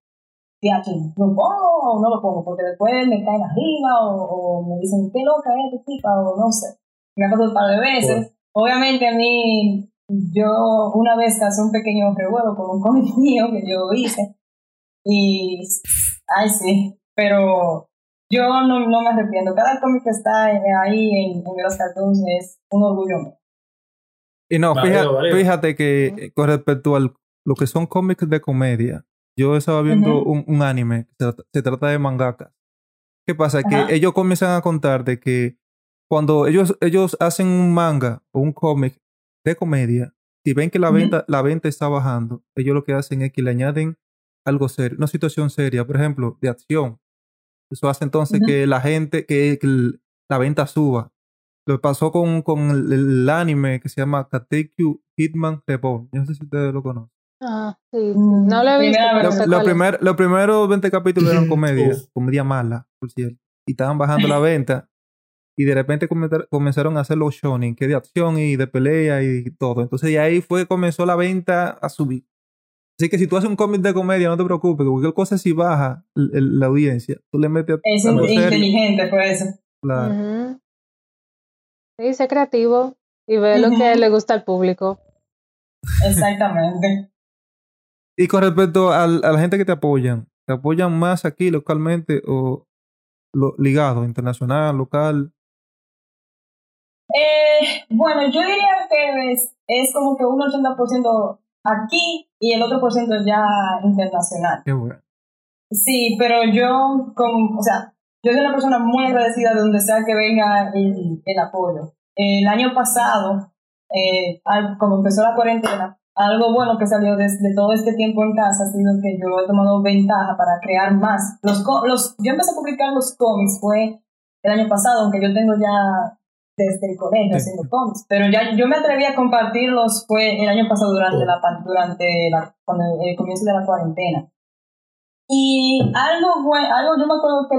teatro, ¿lo pongo o no lo pongo? Porque después me caen arriba o, o me dicen, qué loca es tu tipa, o no sé. Me ha pasado un par de veces. Obviamente a mí yo una vez hice un pequeño revuelo con un cómic mío que yo hice. Y, ay, sí, pero yo no, no me arrepiento. Cada cómic que está ahí en, en los cartoons es un orgullo Y no, fíjate, que con respecto a lo que son cómics de comedia, yo estaba viendo un, un, anime, se, se, trata de mangaka. ¿Qué pasa? Que ellos comienzan a contar de que cuando ellos, ellos hacen un manga o un cómic de comedia, si ven que la venta, la venta está bajando, ellos lo que hacen es que le añaden algo serio, una situación seria, por ejemplo, de acción. Eso hace entonces que la gente, que, la venta suba. Lo pasó con, con el, anime que se llama Katekyu Hitman Reborn. no sé si ustedes lo conocen. Ah, sí, No lo he visto. Lo, los primeros 20 capítulos eran comedia, comedia mala, por cierto. Y estaban bajando la venta y de repente comenzaron a hacer los shonen, que de acción y de pelea y todo. Entonces, y ahí fue comenzó la venta a subir. Así que si tú haces un cómic de comedia, no te preocupes, que cualquier cosa si baja la audiencia, tú le metes... Es inteligente fue eso. Claro. Sí, sé creativo y ve lo que le gusta al público. Exactamente. y con respecto a, a la gente que te apoyan, ¿te apoyan más aquí localmente o ligado, internacional, local? Eh, bueno, yo diría que es, es como que un 80% aquí y el otro por ciento ya internacional. Qué bueno. Sí, pero yo, como, o sea, yo soy una persona muy agradecida de donde sea que venga el, el apoyo. El año pasado, eh, como empezó la cuarentena, algo bueno que salió desde todo este tiempo en casa ha sido que yo he tomado ventaja para crear más. Los, los, yo empecé a publicar los cómics, fue el año pasado, aunque yo tengo ya desde el colegio haciendo cómics, pero ya yo me atreví a compartirlos fue el año pasado durante la durante la, cuando el comienzo de la cuarentena. Y algo bueno, algo yo me acuerdo que,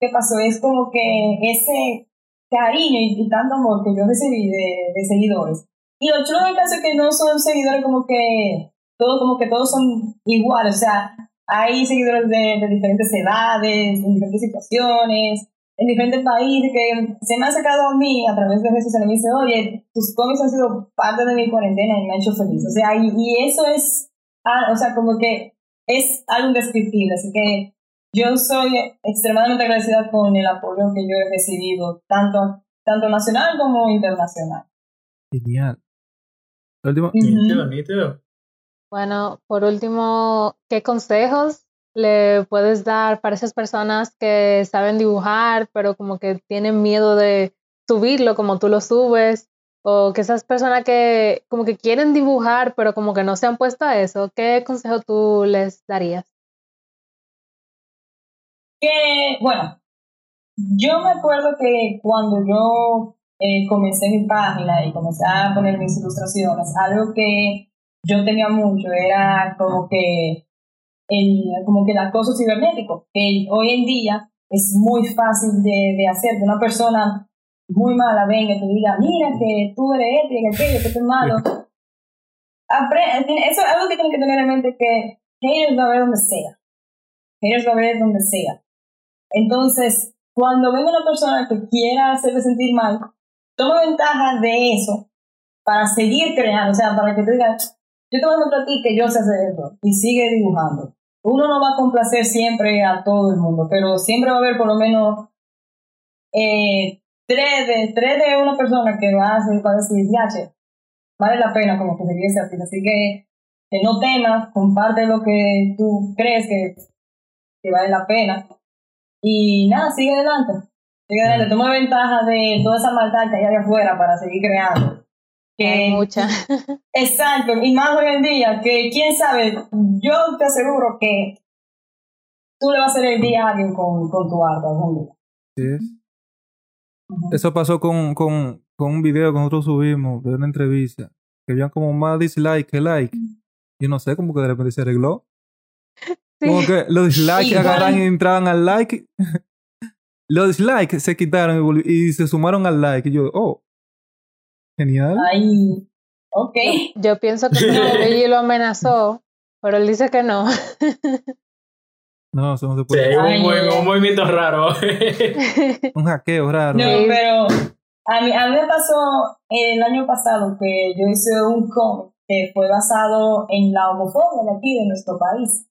que pasó es como que ese cariño y, tanto amor que yo recibí de, de seguidores. Y lo chulo del caso es que no son seguidores como que todos, como que todos son iguales, o sea, hay seguidores de, de diferentes edades, en diferentes situaciones, en diferentes países que se me han sacado a mí a través de redes sociales y me dicen, oye, tus cómics han sido parte de mi cuarentena y me han hecho feliz. O sea, y, y eso es, ah, o sea, como que es algo indescriptible. Así que yo soy extremadamente agradecida con el apoyo que yo he recibido, tanto, tanto nacional como internacional. Genial. Bueno, por último, ¿qué consejos le puedes dar para esas personas que saben dibujar, pero como que tienen miedo de subirlo como tú lo subes? O que esas personas que como que quieren dibujar, pero como que no se han puesto a eso, ¿qué consejo tú les darías? Que, bueno, yo me acuerdo que cuando yo eh, comencé mi página y comencé a poner mis ilustraciones, algo que yo tenía mucho era como que el, como que el acoso cibernético, que hoy en día es muy fácil de, de hacer, que una persona muy mala venga y te diga, mira que tú eres este y aquello, que tú eres malo. eso es algo que tienen que tener en mente que haters va a ver donde sea. Haters va a ver donde sea. Entonces, cuando venga una persona que quiera hacerle sentir mal, toma ventaja de eso para seguir creando, o sea, para que te digan, yo te voy a mostrar a ti que yo sé hacer esto y sigue dibujando. Uno no va a complacer siempre a todo el mundo, pero siempre va a haber por lo menos eh, tres, de, tres de una persona que va a, hacer, va a decir, che, vale la pena como que seguir ese artista. Así que, que no temas, comparte lo que tú crees que, que vale la pena. Y nada, sigue adelante le toma ventaja de toda esa maldad que hay allá afuera para seguir creando. Que, hay mucha. Exacto, y más hoy en día, que quién sabe, yo te aseguro que tú le vas a hacer el día a alguien con, con tu arte algún día. Sí es. Eso pasó con, con, con un video que nosotros subimos de una entrevista, que había como más dislike que like. Y no sé, como que de repente se arregló. Como que los dislikes agarran y entraban al like los dislikes se quitaron y, se sumaron al like. Y yo, oh, genial. Ay, ok. Yo, pienso que Luigi lo amenazó, pero él dice que no. No, eso no se puede. Sí, un, movimiento raro. un hackeo raro. No, pero a mí, a mí me pasó el año pasado que yo hice un cómic que fue basado en la homofobia de aquí, de nuestro país.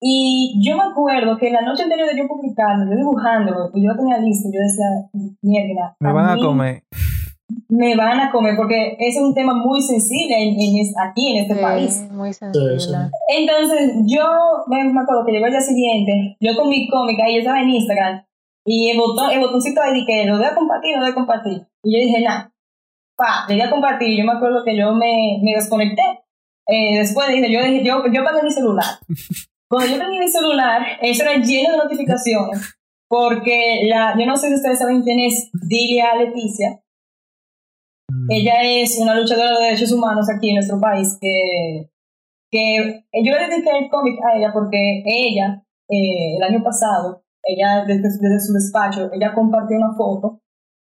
Y yo me acuerdo que la noche anterior de yo publicando, yo dibujándolo, y yo tenía listo, yo decía, mierda. Me van a comer. Me van a comer, porque ese es un tema muy sensible en, aquí, en este país. Muy sensible. Entonces, yo me, acuerdo que llegó el día siguiente, yo con mi cómica, y yo estaba en Instagram, y el, botón, el botoncito ahí que lo voy a compartir, lo voy a compartir. Y yo dije, nada, pa, le voy a compartir. Yo me acuerdo que yo me, me desconecté. Eh, después dije, yo, dije, yo, yo pagué mi celular. Cuando yo tenía mi celular, eso era lleno de notificaciones, porque la, yo no sé si ustedes saben quién es Dilia Leticia. Mm. Ella es una luchadora de derechos humanos aquí en nuestro país, que, que yo le dediqué el cómic a ella porque ella, eh, el año pasado, ella desde, su despacho, ella compartió una foto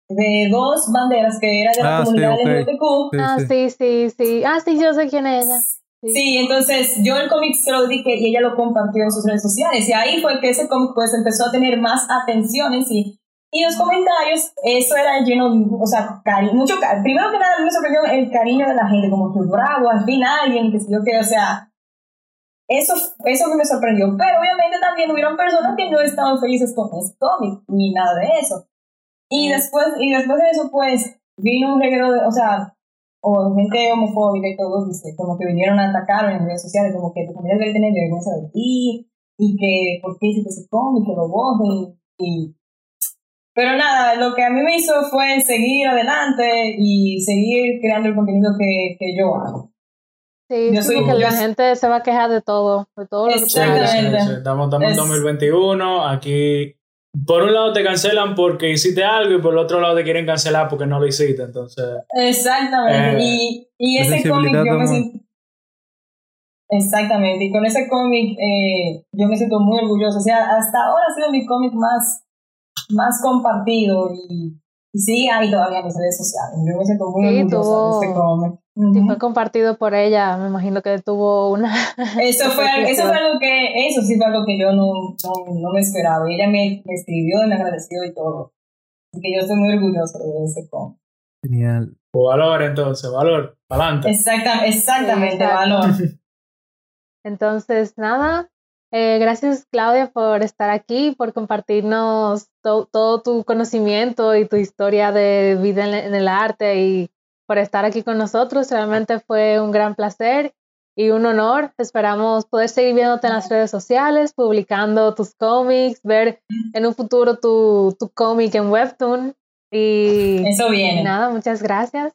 de dos banderas que era de la ah, comunidad de LGBTQ. ah, sí, sí, sí. Ah, sí, yo sé quién es ella. Sí. entonces yo el cómic se lo dije y ella lo compartió en sus redes sociales y ahí fue que ese cómic pues empezó a tener más atención en sí. Y los comentarios, eso era lleno, o sea, cariño, mucho cariño. Primero que nada me sorprendió el cariño de la gente, como que bravo, al fin alguien, que sé yo que, o sea, eso, eso me sorprendió. Pero obviamente también hubieron personas que no estaban felices con ese cómic, ni nada de eso. Y después, y después de eso, pues, vino un reguero de, o sea, o gente homofóbica y todo, como que vinieron a atacarme en redes sociales, como que tu familia debe tener vergüenza de ti, y que por qué hiciste ese cómic, que lo borren, y... Pero nada, lo que a mí me hizo fue seguir adelante y seguir creando el contenido que, que yo hago. Sí, yo soy, que la gente se va a quejar de todo, de todo lo que Exactamente. Estamos, en 2021, aquí por un lado te cancelan porque hiciste algo y por el otro lado te quieren cancelar porque no lo hiciste, entonces... Exactamente, eh, y, y ese cómic yo me siento... Exactamente, y con ese cómic eh, yo me siento muy orgulloso, o sea, hasta ahora ha sido mi cómic más, más compartido y, y sí hay todavía en mis redes sociales, yo me siento muy orgulloso de ese cómic. Fue compartido por ella, me imagino que tuvo una... Eso fue, eso fue algo que, eso sí fue algo que yo no, no, no me esperaba. Ella me, me, escribió y me agradeció y todo. Así que yo estoy muy orgulloso de ese con. Genial. Valor entonces, valor, adelante. Exacta, exactamente, valor. Entonces, nada, eh, gracias Claudia por estar aquí, por compartirnos todo tu conocimiento y tu historia de vida en el arte y por estar aquí con nosotros. Realmente fue un gran placer y un honor. Esperamos poder seguir viéndote en las redes sociales, publicando tus cómics, ver en un futuro tu, tu cómic en Webtoon. Y eso viene. Nada, muchas gracias.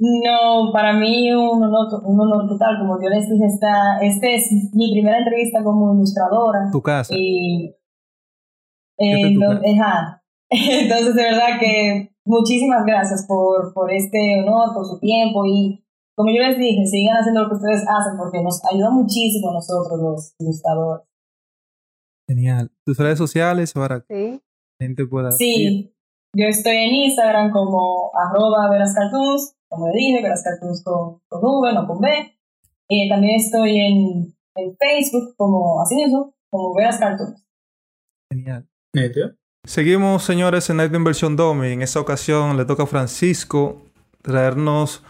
No, para mí un honor, un honor total. Como yo les dije, esta, este es mi primera entrevista como ilustradora. Tu casa. Y, eh, entonces, de verdad que muchísimas gracias por, por este honor, por su tiempo y como yo les dije, sigan haciendo lo que ustedes hacen porque nos ayuda muchísimo a nosotros los ilustradores. Genial. ¿Tus redes sociales para que la gente pueda... Sí, yo estoy en Instagram como arroba verascartoons, como le dije, verascartoons con, con V, no con B. Y también estoy en, en Facebook como así mismo, como verascartoons. Genial. ¿Neta? Seguimos, señores, en Night Inversión Domi. En esta ocasión le toca a Francisco traernos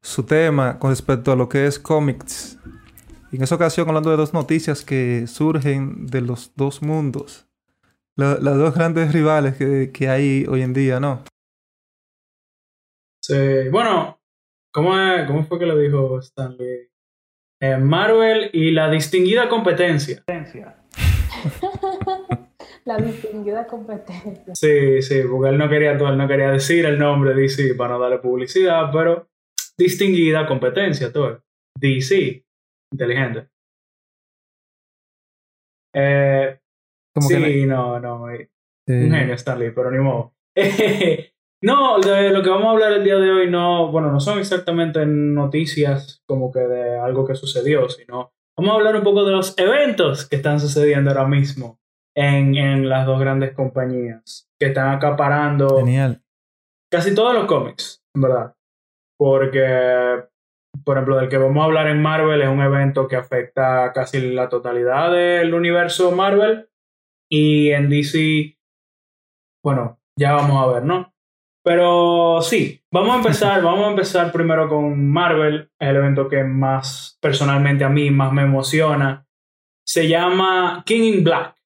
su tema con respecto a lo que es cómics. En esta ocasión hablando de dos noticias que surgen de los dos mundos. las dos grandes rivales que, hay hoy en día, ¿no? Sí, bueno, ¿cómo, cómo fue que lo dijo Stanley? Eh, Marvel y la distinguida competencia. la distinguida competencia. Sí, sí, porque él no quería, él no quería decir el nombre de DC para no darle publicidad, pero distinguida competencia, todo. DC, inteligente. Eh, sí, no, no, eh, un genio Stanley, pero ni modo. no, de lo que vamos a hablar el día de hoy no, bueno, no son exactamente noticias como que de algo que sucedió, sino vamos a hablar un poco de los eventos que están sucediendo ahora mismo en, en las dos grandes compañías que están acaparando casi todos los cómics, en verdad. Porque, por ejemplo, del que vamos a hablar en Marvel es un evento que afecta casi la totalidad del universo Marvel. Y en DC, bueno, ya vamos a ver, ¿no? Pero sí, vamos a empezar, vamos a empezar primero con Marvel, el evento que más personalmente a mí más me emociona. Se llama King in Black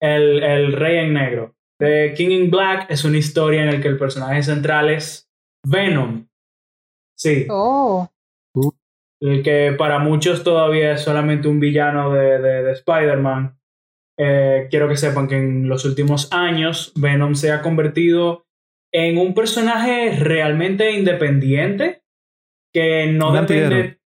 el, el Rey en Negro. The King in Black es una historia en la que el personaje central es Venom. Sí. Oh. El que para muchos todavía es solamente un villano de, de, Spider-Man. Eh, quiero que sepan que en los últimos años Venom se ha convertido en un personaje realmente independiente que no depende.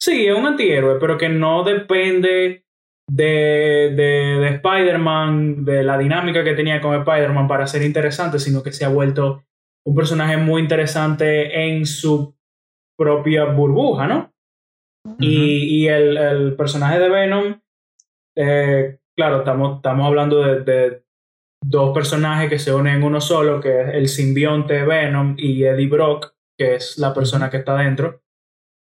Sí, es un antihéroe, pero que no depende de, de, Spider-Man, de la dinámica que tenía con Spider-Man para ser interesante, sino que se ha vuelto un personaje muy interesante en su propia burbuja, ¿no? Y, y el, el, personaje de Venom, eh, claro, estamos, estamos hablando de, de, dos personajes que se unen en uno solo, que es el simbionte Venom y Eddie Brock, que es la persona que está dentro.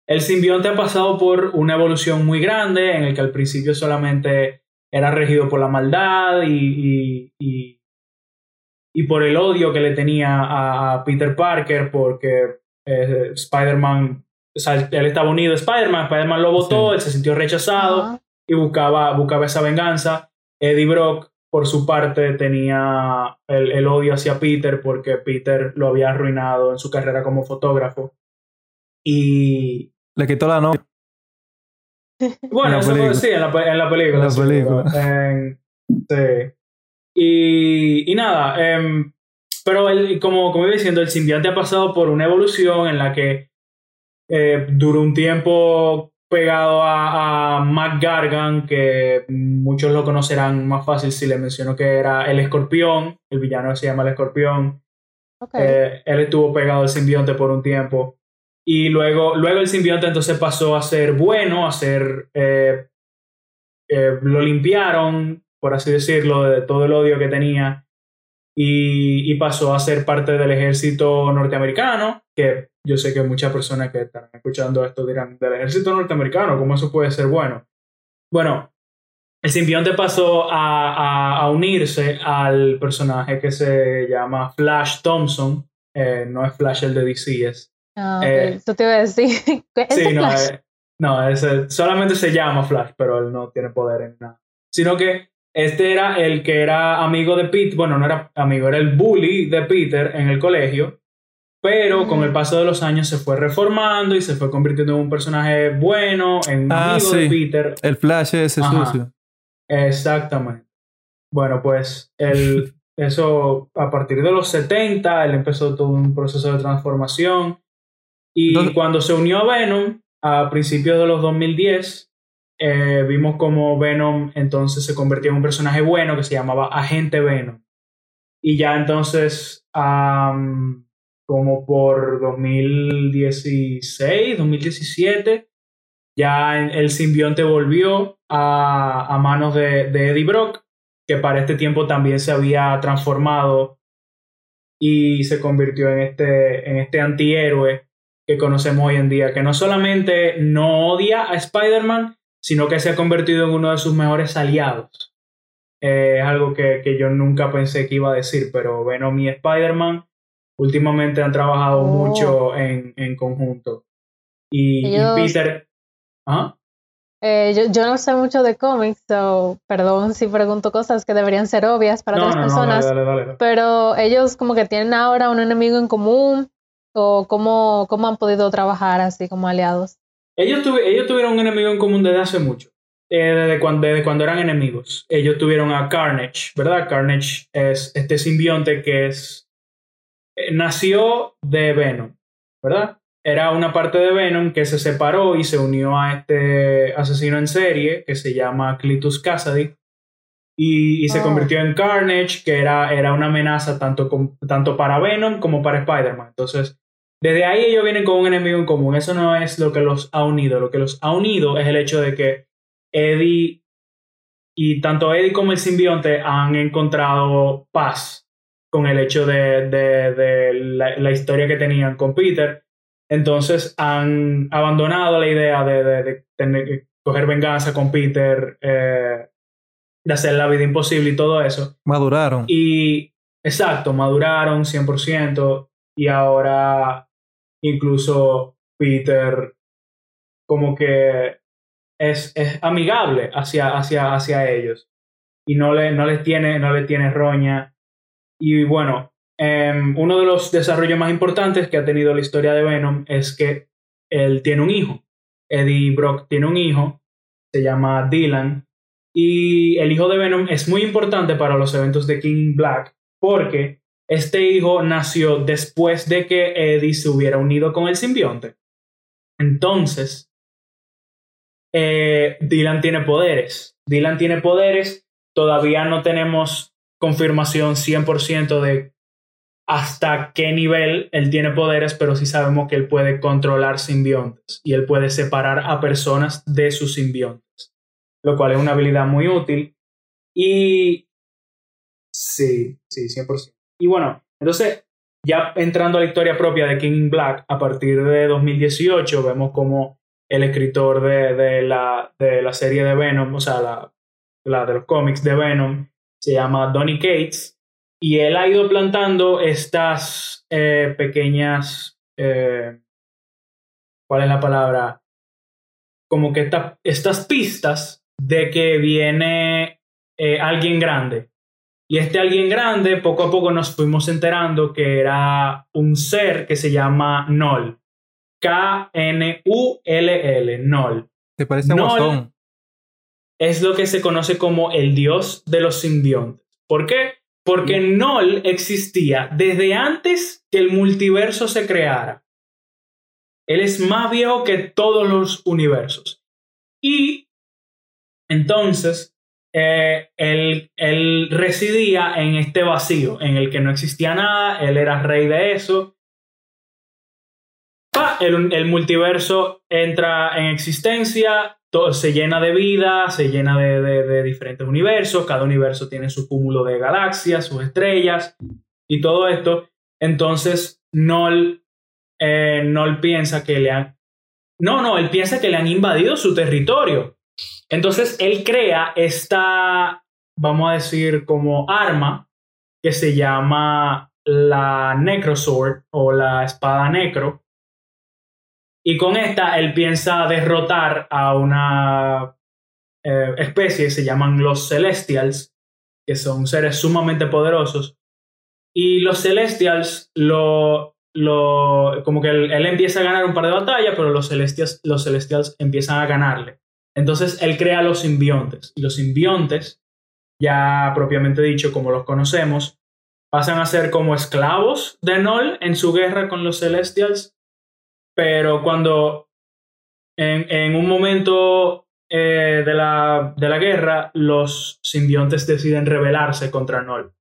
El simbionte ha pasado por una evolución muy grande en el que al principio solamente era regido por la maldad y, y, y, por el odio que le tenía a Peter Parker porque eh, Spider-Man, o sea, él estaba unido a Spider-Man, Spider-Man lo votó, él se sintió rechazado y buscaba, buscaba esa venganza. Eddie Brock, por su parte, tenía el, el odio hacia Peter porque Peter lo había arruinado en su carrera como fotógrafo. Y... Le quitó la novia. Bueno, eso puede sí, en la, en la película. En la película. sí. Y, y nada, em, pero el, como, como iba diciendo, el simbionte ha pasado por una evolución en la que eh, duró un tiempo pegado a, a Mac Gargan, que muchos lo conocerán más fácil si le menciono que era el escorpión, el villano se llama el escorpión. Eh, él estuvo pegado al simbionte por un tiempo. Y luego, luego el simbionte entonces pasó a ser bueno, a ser... Eh, eh, lo limpiaron, por así decirlo, de todo el odio que tenía. Y, y, pasó a ser parte del ejército norteamericano, que yo sé que muchas personas que están escuchando esto dirán, del ejército norteamericano, ¿cómo eso puede ser bueno? Bueno, el simbionte pasó a, a, unirse al personaje que se llama Flash Thompson. Eh, no es Flash el de DC, es Ah, eh, te iba a decir. sí, no, eh, no ese, solamente se llama Flash, pero él no tiene poder en nada. Sino que este era el que era amigo de Peter, bueno, no era amigo, era el bully de Peter en el colegio, pero con el paso de los años se fue reformando y se fue convirtiendo en un personaje bueno, en un ah, amigo de Peter. El Flash ese sucio. Exactamente. Bueno, pues el, eso a partir de los 70, él empezó todo un proceso de transformación y cuando se unió a Venom, a principios de los 2010, eh, vimos como Venom entonces se convirtió en un personaje bueno que se llamaba Agente Venom. Y ya entonces, como por 2016, 2017, ya el simbionte volvió a, manos de, de, Eddie Brock, que para este tiempo también se había transformado y se convirtió en este, en este antihéroe que conocemos hoy en día, que no solamente no odia a Spider-Man, sino que se ha convertido en uno de sus mejores aliados. Es algo que, que, yo nunca pensé que iba a decir, pero Venom y Spider-Man últimamente han trabajado oh. mucho en, en, conjunto. Y, Peter... ¿Ah? Eh, yo, yo, no sé mucho de cómics, so, perdón si pregunto cosas que deberían ser obvias para otras personas, pero ellos como que tienen ahora un enemigo en común ¿O cómo, cómo han podido trabajar así como aliados? Ellos, ellos tuvieron un enemigo en común desde hace mucho. Eh, desde, cuando, desde cuando eran enemigos. Ellos tuvieron a Carnage, ¿verdad? Carnage es este simbionte que es. Eh, nació de Venom, ¿verdad? Era una parte de Venom que se separó y se unió a este asesino en serie que se llama Clitus Cassidy. Y, se oh. convirtió en Carnage, que era, era una amenaza tanto, tanto para Venom como para Spider-Man. Entonces, desde ahí ellos vienen con un enemigo en común. Eso no es lo que los ha unido. Lo que los ha unido es el hecho de que Eddie y tanto Eddie como el simbionte han encontrado paz con el hecho de, de, la, historia que tenían con Peter. Entonces han abandonado la idea de, tener, coger venganza con Peter, eh, de hacer la vida imposible y todo eso. Maduraron. Y exacto, maduraron 100% y ahora incluso Peter como que es, es amigable hacia, hacia, hacia ellos y no, le, no, les tiene, no tiene roña. Y bueno, em, uno de los desarrollos más importantes que ha tenido la historia de Venom es que él tiene un hijo. Eddie Brock tiene un hijo, se llama Dylan, y el hijo de Venom es muy importante para los eventos de King Black porque este hijo nació después de que Eddie se hubiera unido con el simbionte. Entonces, eh, Dylan tiene poderes. Dylan tiene poderes. Todavía no tenemos confirmación 100% de hasta qué nivel él tiene poderes, pero sí sabemos que él puede controlar simbiontes y él puede separar a personas de sus simbiontes, lo cual es una habilidad muy útil. Y sí, sí, 100%. Y bueno, entonces, ya entrando a la historia propia de King Black, a partir de 2018 vemos como el escritor de, de, la, de la serie de Venom, o sea, la, la de los cómics de Venom, se llama Donny Cates, y él ha ido plantando estas eh, pequeñas, eh, ¿cuál es la palabra? Como que estas pistas de que viene eh, alguien grande. Y este alguien grande, poco a poco nos fuimos enterando que era un ser que se llama Null. K-N-U-L-L, Null. ¿Te parece Null Es lo que se conoce como el dios de los simbiontes. ¿Por qué? Porque Null existía desde antes que el multiverso se creara. Él es más viejo que todos los universos. Y entonces eh, él, residía en este vacío, en el que no existía nada, él era rey de eso. El, multiverso entra en existencia, todo, se llena de vida, se llena de, diferentes universos, cada universo tiene su cúmulo de galaxias, sus estrellas y todo esto. Entonces, Nol, eh, piensa que le han... No, no, él piensa que le han invadido su territorio entonces él crea esta, vamos a decir, como arma que se llama la Necrosword o la espada necro. Y con esta él piensa derrotar a una eh, especie, se llaman los Celestials, que son seres sumamente poderosos. Y los Celestials lo, lo como que él, él, empieza a ganar un par de batallas, pero los Celestials, los Celestials empiezan a ganarle. Entonces él crea los simbiontes. Y los simbiontes, ya propiamente dicho como los conocemos, pasan a ser como esclavos de Null en su guerra con los Celestials, pero cuando en, un momento eh, de, la, de la guerra los simbiontes deciden rebelarse contra Null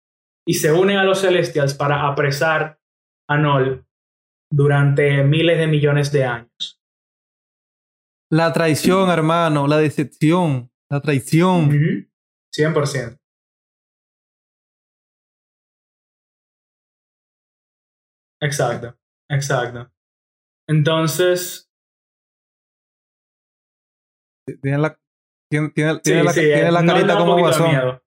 y se unen a los Celestials para apresar a Null durante miles de millones de años. La traición, hermano, la decepción, la traición. 100%. Exacto, exacto. Entonces... Tiene la, tiene, tiene, la, tiene la carita como guasón.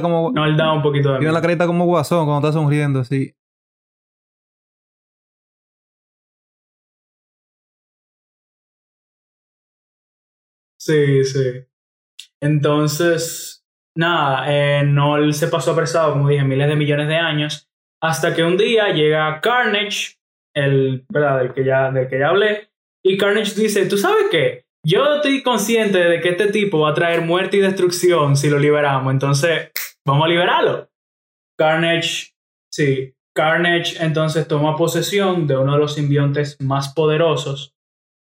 Como, no, él da un poquito de Tiene la carita como guasón cuando está sonriendo así. Sí, sí. Entonces, nada, eh, se pasó apresado, como dije, miles de millones de años, hasta que un día llega Carnage, el, ¿verdad? Del, que ya, del que ya hablé, y Carnage dice, ¿tú sabes qué? Yo estoy consciente de que este tipo va a traer muerte y destrucción si lo liberamos, entonces vamos a liberarlo. Carnage, sí, Carnage entonces toma posesión de uno de los simbiontes más poderosos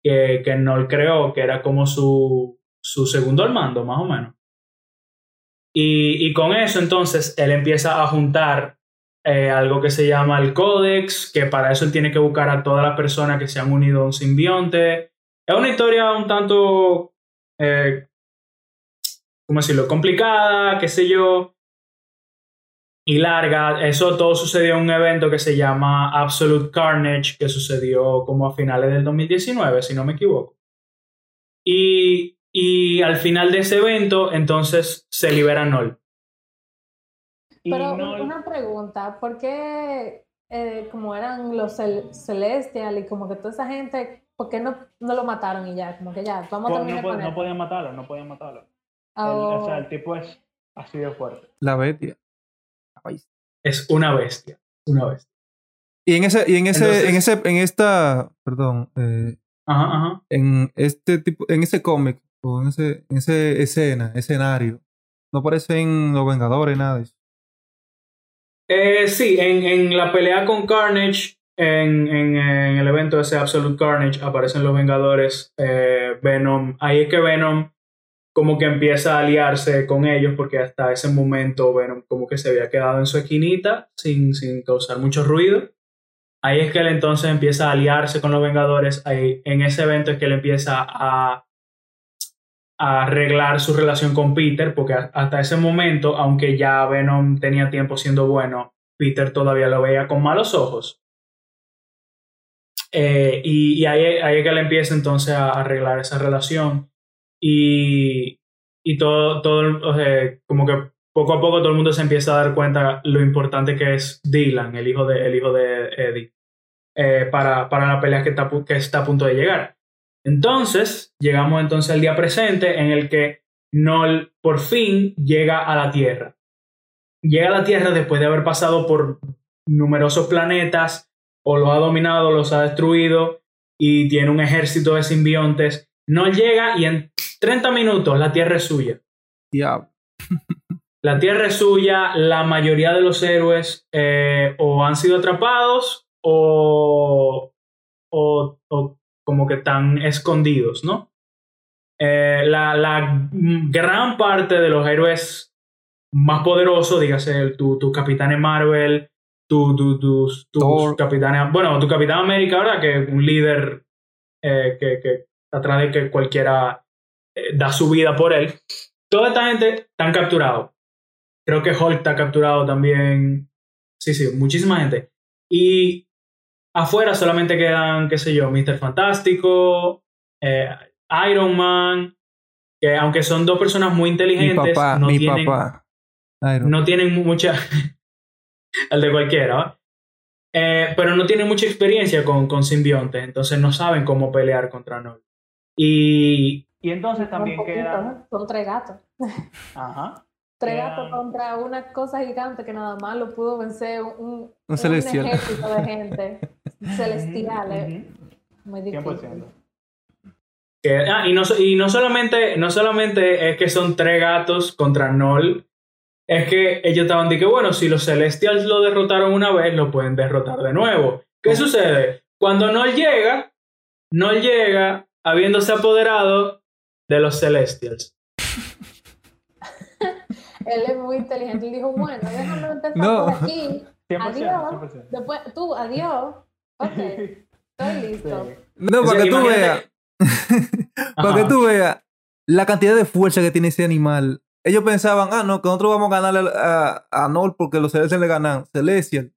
que, que Nol creó, que era como su, su segundo al mando, más o menos. Y, y con eso entonces él empieza a juntar eh, algo que se llama el códex, que para eso él tiene que buscar a todas las personas que se han unido a un simbionte. Es una historia un tanto, eh, ¿cómo decirlo?, complicada, qué sé yo, y larga. Eso todo sucedió en un evento que se llama Absolute Carnage, que sucedió como a finales del 2019, si no me equivoco. Y, y al final de ese evento, entonces se libera Nol. Pero una pregunta, ¿por qué eh, como eran los Celestial y como que toda esa gente, ¿por qué no, no lo mataron y ya? Como que ya, vamos a terminar no, no podían matarlo, no podían matarlo. o sea, el oh. tipo es así de fuerte. La bestia. Es una bestia, una bestia. Y en ese, y en ese, en ese, en esta, perdón, eh, ajá, ajá. en este tipo, en ese cómic, o en ese, en ese escena, escenario, no aparecen los Vengadores, nada de eso. Eh, sí, en, en la pelea con Carnage, en, en, en, el evento de ese Absolute Carnage, aparecen los Vengadores, eh, Venom. Ahí es que Venom como que empieza a aliarse con ellos porque hasta ese momento, bueno, como que se había quedado en su esquinita sin, sin causar mucho ruido. Ahí es que él entonces empieza a aliarse con los Vengadores. Ahí, en ese evento es que él empieza a, a arreglar su relación con Peter, porque hasta ese momento, aunque ya Venom tenía tiempo siendo bueno, Peter todavía lo veía con malos ojos. Eh, y, ahí, ahí, es que él empieza entonces a arreglar esa relación y, y todo, todo como que poco a poco todo el mundo se empieza a dar cuenta lo importante que es Dylan, el hijo de, el hijo de Eddie, eh, para, para, la pelea que está, que está a punto de llegar. Entonces, llegamos entonces al día presente en el que Null por fin llega a la Tierra. Llega a la Tierra después de haber pasado por numerosos planetas, o los ha dominado, los ha destruido, y tiene un ejército de simbiontes. No llega y en 30 minutos la Tierra es suya. la Tierra es suya, la mayoría de los héroes eh, o han sido atrapados o, o, como que están escondidos, ¿no? Eh, la, la, gran parte de los héroes más poderosos, dígase tu, tu Capitán Marvel, tu, tu, tus, tus capitanes, bueno, tu Capitán América, ¿verdad? Que es un líder eh, que, que atrás de que cualquiera eh, da su vida por él. Toda esta gente están capturados. Creo que Hulk está capturado también. Sí, sí, muchísima gente. Y afuera solamente quedan, qué sé yo, Mr. Fantástico, eh, Iron Man, que aunque son dos personas muy inteligentes, no, tienen, no tienen mucha... el de cualquiera, eh, pero no tienen mucha experiencia con, con simbiontes, entonces no saben cómo pelear contra Null. Y, y entonces también queda... Son tres gatos. Ajá. Tres gatos contra una cosa gigante que nada más lo pudo vencer un, un, ejército de gente celestial. Muy difícil. ah, y, no, y no, solamente, no solamente es que son tres gatos contra Null, es que ellos estaban diciendo, bueno, si los Celestials lo derrotaron una vez, lo pueden derrotar de nuevo. ¿Qué sucede? Cuando no llega, no llega habiéndose apoderado de los Celestials. Él es muy inteligente y dijo, bueno, déjame empezar por aquí. adiós. Después, tú, adiós. Ok, estoy listo. No, para que tú veas. para que tú veas la cantidad de fuerza que tiene ese animal ellos pensaban, ah, no, que nosotros vamos a ganarle a, a Nol porque los Celestial le ganan. Celestial,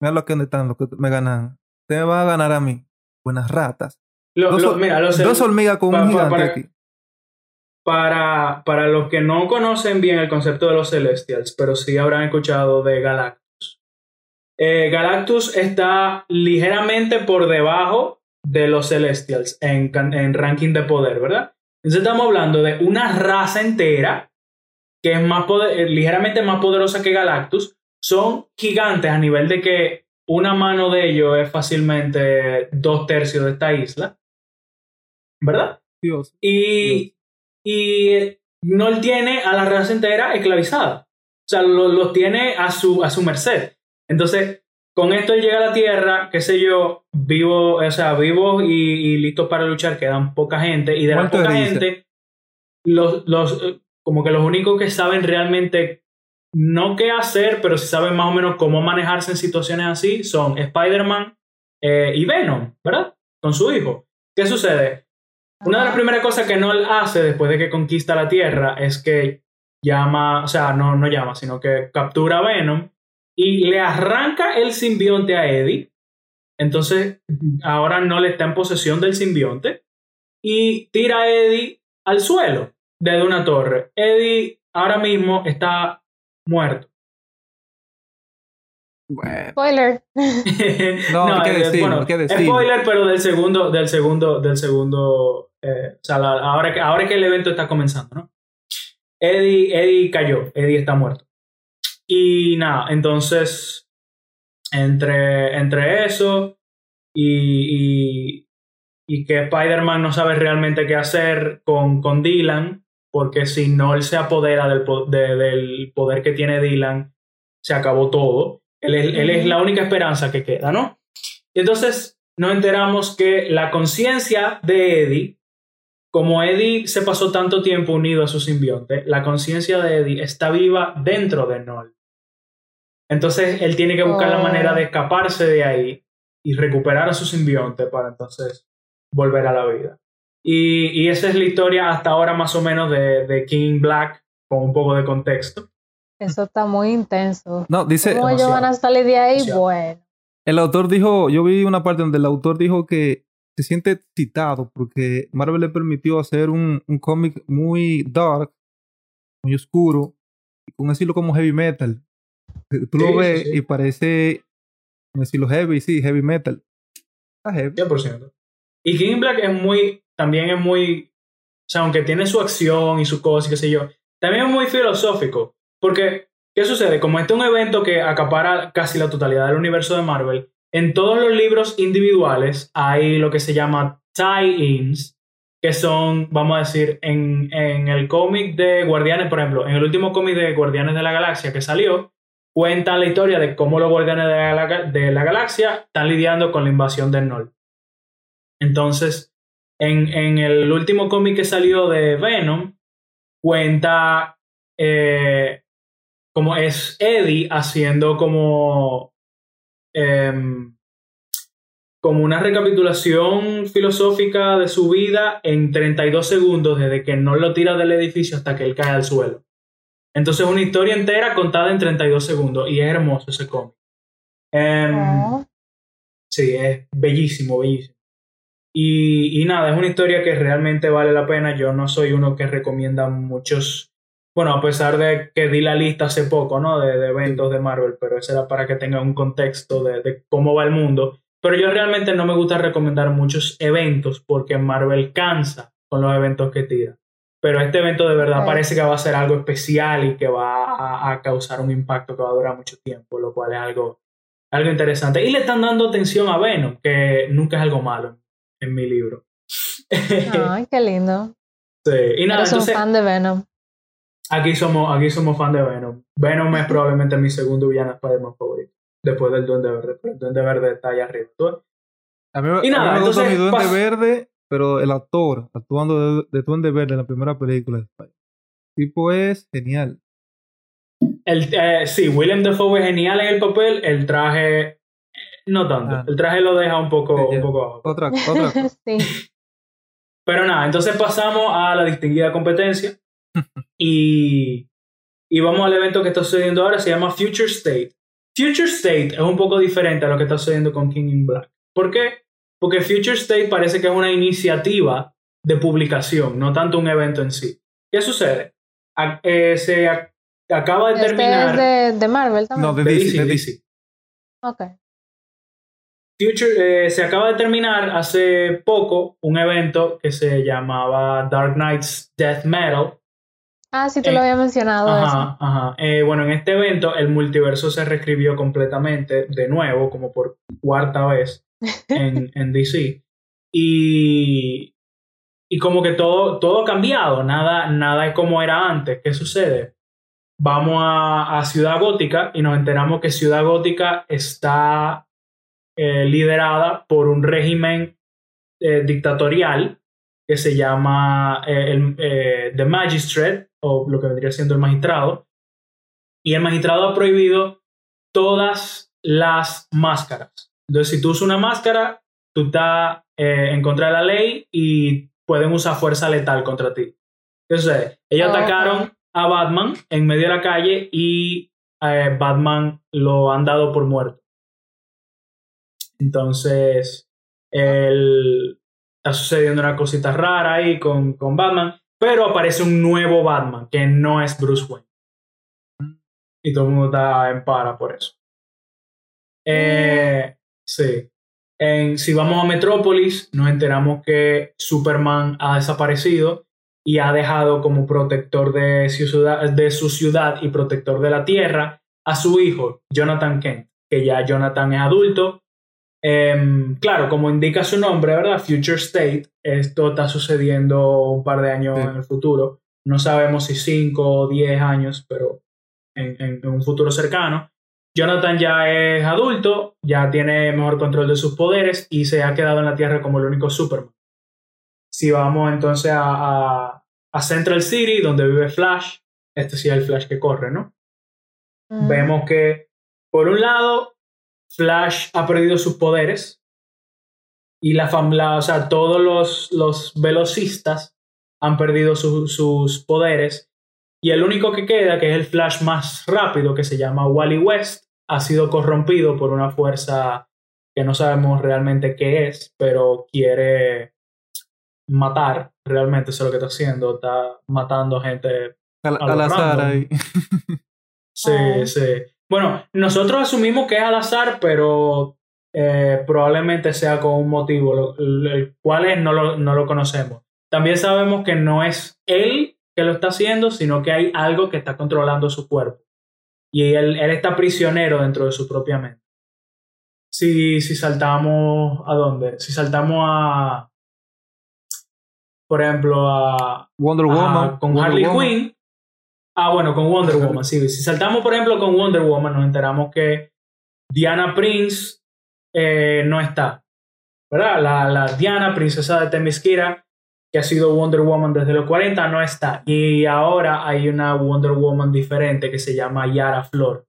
mira lo que están, los que me ganan. Ustedes van a ganar a mí. Buenas ratas. Dos, dos hormigas con un gigante para, aquí. Para, para los que no conocen bien el concepto de los Celestials, pero sí habrán escuchado de Galactus. Eh, Galactus está ligeramente por debajo de los Celestials en, en ranking de poder, ¿verdad? Entonces estamos hablando de una raza entera que es más eh, ligeramente más poderosa que Galactus, son gigantes a nivel de que una mano de ellos es fácilmente dos tercios de esta isla. ¿Verdad? Dios. Y, y no tiene a la raza entera esclavizada. O sea, los tiene a su, a su merced. Entonces, con esto él llega a la Tierra, qué sé yo, vivo, o sea, vivo y, y listos para luchar, quedan poca gente. Y de la poca gente, los, los, como que los únicos que saben realmente no qué hacer, pero sí saben más o menos cómo manejarse en situaciones así son Spider-Man eh, y Venom, ¿verdad? Con su hijo. ¿Qué sucede? Una de las primeras cosas que Noel hace después de que conquista la Tierra es que llama, o sea, no, no llama, sino que captura a Venom y le arranca el simbionte a Eddie. Entonces, ahora Noel está en posesión del simbionte y tira a Eddie al suelo desde una torre. Eddie ahora mismo está muerto. Spoiler. no, no decir, bueno, spoiler, pero del segundo, del segundo, del segundo. Eh, o sea, ahora, que, ahora que el evento está comenzando, ¿no? Eddie, Eddie cayó, Eddie está muerto. Y nada, entonces, entre, entre eso y, y, y que Spider-Man no sabe realmente qué hacer con, con Dylan, porque si no él se apodera del, del poder que tiene Dylan, se acabó todo. Él es, la única esperanza que queda, ¿no? Y entonces nos enteramos que la conciencia de Eddie, como Eddie se pasó tanto tiempo unido a su simbionte, la conciencia de Eddie está viva dentro de Noel. Entonces él tiene que buscar la manera de escaparse de ahí y recuperar a su simbionte para entonces volver a la vida. Y, esa es la historia hasta ahora más o menos de, King Black, con un poco de contexto. Eso está muy intenso. No, dice... ¿Cómo ellos van a salir de ahí? Bueno. El autor dijo, yo vi una parte donde el autor dijo que se siente citado porque Marvel le permitió hacer un, un cómic muy dark, muy oscuro, y con un estilo como heavy metal. Tú lo ves y parece un estilo heavy, sí, heavy metal. Está heavy. 100%. Y King Black es muy también es muy sea, aunque tiene su acción y su cosa y qué sé yo, también es muy filosófico. Porque, ¿qué sucede? Como este es un evento que acapara casi la totalidad del universo de Marvel, en todos los libros individuales hay lo que se llama tie-ins, que son, vamos a decir, en, en el cómic de Guardianes, por ejemplo, en el último cómic de Guardianes de la Galaxia que salió, cuentan la historia de cómo los Guardianes de la, de la Galaxia están lidiando con la invasión del Nol. Entonces, en, en el último cómic que salió de Venom, cuenta eh, como es Eddie haciendo como em, como una recapitulación filosófica de su vida en 32 segundos desde que no lo tira del edificio hasta que él cae al suelo. Entonces una historia entera contada en 32 segundos y es hermoso ese cómic. Em, sí, es bellísimo, bellísimo. Y, y, nada, es una historia que realmente vale la pena. Yo no soy uno que recomienda muchos, bueno, a pesar de que di la lista hace poco, ¿no? De, de eventos de Marvel, pero eso era para que tengan un contexto de, de, cómo va el mundo. Pero yo realmente no me gusta recomendar muchos eventos porque Marvel cansa con los eventos que tira. Pero este evento de verdad parece que va a ser algo especial y que va a, a causar un impacto que va a durar mucho tiempo, lo cual es algo, algo interesante. Y le están dando atención a Venom, que nunca es algo malo en mi libro. Ay, qué lindo. Sí. Y nada, Eres un fan de Venom. Aquí somos, aquí somos fan de Venom. Venom es probablemente mi segundo villano Spider-Man favorito. Después del Duende Verde. el Duende Verde está allá arriba. A mí, y nada, a mí me entonces, mi Duende. Verde, pero el actor actuando de, de, Duende Verde en la primera película de Spider-Man. tipo es genial. El, eh, sí, William Dafoe es genial en el papel. El traje no tanto. Ah. El traje lo deja un poco, un poco abajo. Otra, otra sí. Pero nada, entonces pasamos a la distinguida competencia. Y, y vamos al evento que está sucediendo ahora. Se llama Future State. Future State es un poco diferente a lo que está sucediendo con King in Black. ¿Por qué? Porque Future State parece que es una iniciativa de publicación, no tanto un evento en sí. ¿Qué sucede? A, eh, se a, acaba de este terminar. Es de, de Marvel también. No, de, de DC, DC, de de DC. DC. Ok. Future, eh, se acaba de terminar hace poco un evento que se llamaba Dark Knight's Death Metal. Ah, sí, tú Eh, lo habías mencionado. Ajá, eso. ajá. Eh, bueno, en este evento el multiverso se reescribió completamente de nuevo, como por cuarta vez en, en DC. Y, y como que todo, todo ha cambiado, nada, nada es como era antes. ¿Qué sucede? Vamos a, a Ciudad Gótica y nos enteramos que Ciudad Gótica está eh, liderada por un régimen eh, dictatorial que se llama eh, el, eh, The Magistrate, o lo que vendría siendo el magistrado. Y el magistrado ha prohibido todas las máscaras. Entonces, si tú usas una máscara, tú estás eh, en contra de la ley y pueden usar fuerza letal contra ti. ¿Qué sucede? Ellos Ok. atacaron a Batman en medio de la calle y eh, Batman lo han dado por muerto. Entonces, el, está sucediendo una cosita rara ahí con, con Batman, pero aparece un nuevo Batman que no es Bruce Wayne. Y todo el mundo está en para por eso. Eh, sí. Si vamos a Metrópolis, nos enteramos que Superman ha desaparecido y ha dejado como protector de su ciudad, de su ciudad y protector de la Tierra a su hijo, Jonathan Kent, que ya Jonathan es adulto. Em, claro, como indica su nombre, ¿verdad? Future State, esto está sucediendo un par de años Sí. en el futuro. No sabemos si 5 o 10 años, pero en, en- en un futuro cercano. Jonathan ya es adulto, ya tiene mejor control de sus poderes y se ha quedado en la Tierra como el único Superman. Si vamos entonces a, a- a Central City, donde vive Flash, este sí es el Flash que corre, ¿no? Mm. Vemos que, por un lado, Flash ha perdido sus poderes y la familia, o sea, todos los, los velocistas han perdido su- sus poderes y el único que queda, que es el Flash más rápido, que se llama Wally West, ha sido corrompido por una fuerza que no sabemos realmente qué es, pero quiere matar, realmente eso es lo que está haciendo, está matando gente Al, azar ahí. Sí, Oh. sí. Bueno, nosotros asumimos que es al azar, pero eh, probablemente sea con un motivo, lo- el, cual es no lo, no lo conocemos. también sabemos que no es él que lo está haciendo, sino que hay algo que está controlando su cuerpo. Y él, él está prisionero dentro de su propia mente. Si, si saltamos a dónde? Si saltamos a, por ejemplo, a Wonder Woman. con Harley Quinn. Ah, bueno, con Wonder Woman, sí. Si saltamos, por ejemplo, con Wonder Woman, nos enteramos que Diana Prince eh, no está. ¿Verdad? La, la, Diana, princesa de Themyscira, que ha sido Wonder Woman desde los 40, no está. Y ahora hay una Wonder Woman diferente que se llama Yara Flor.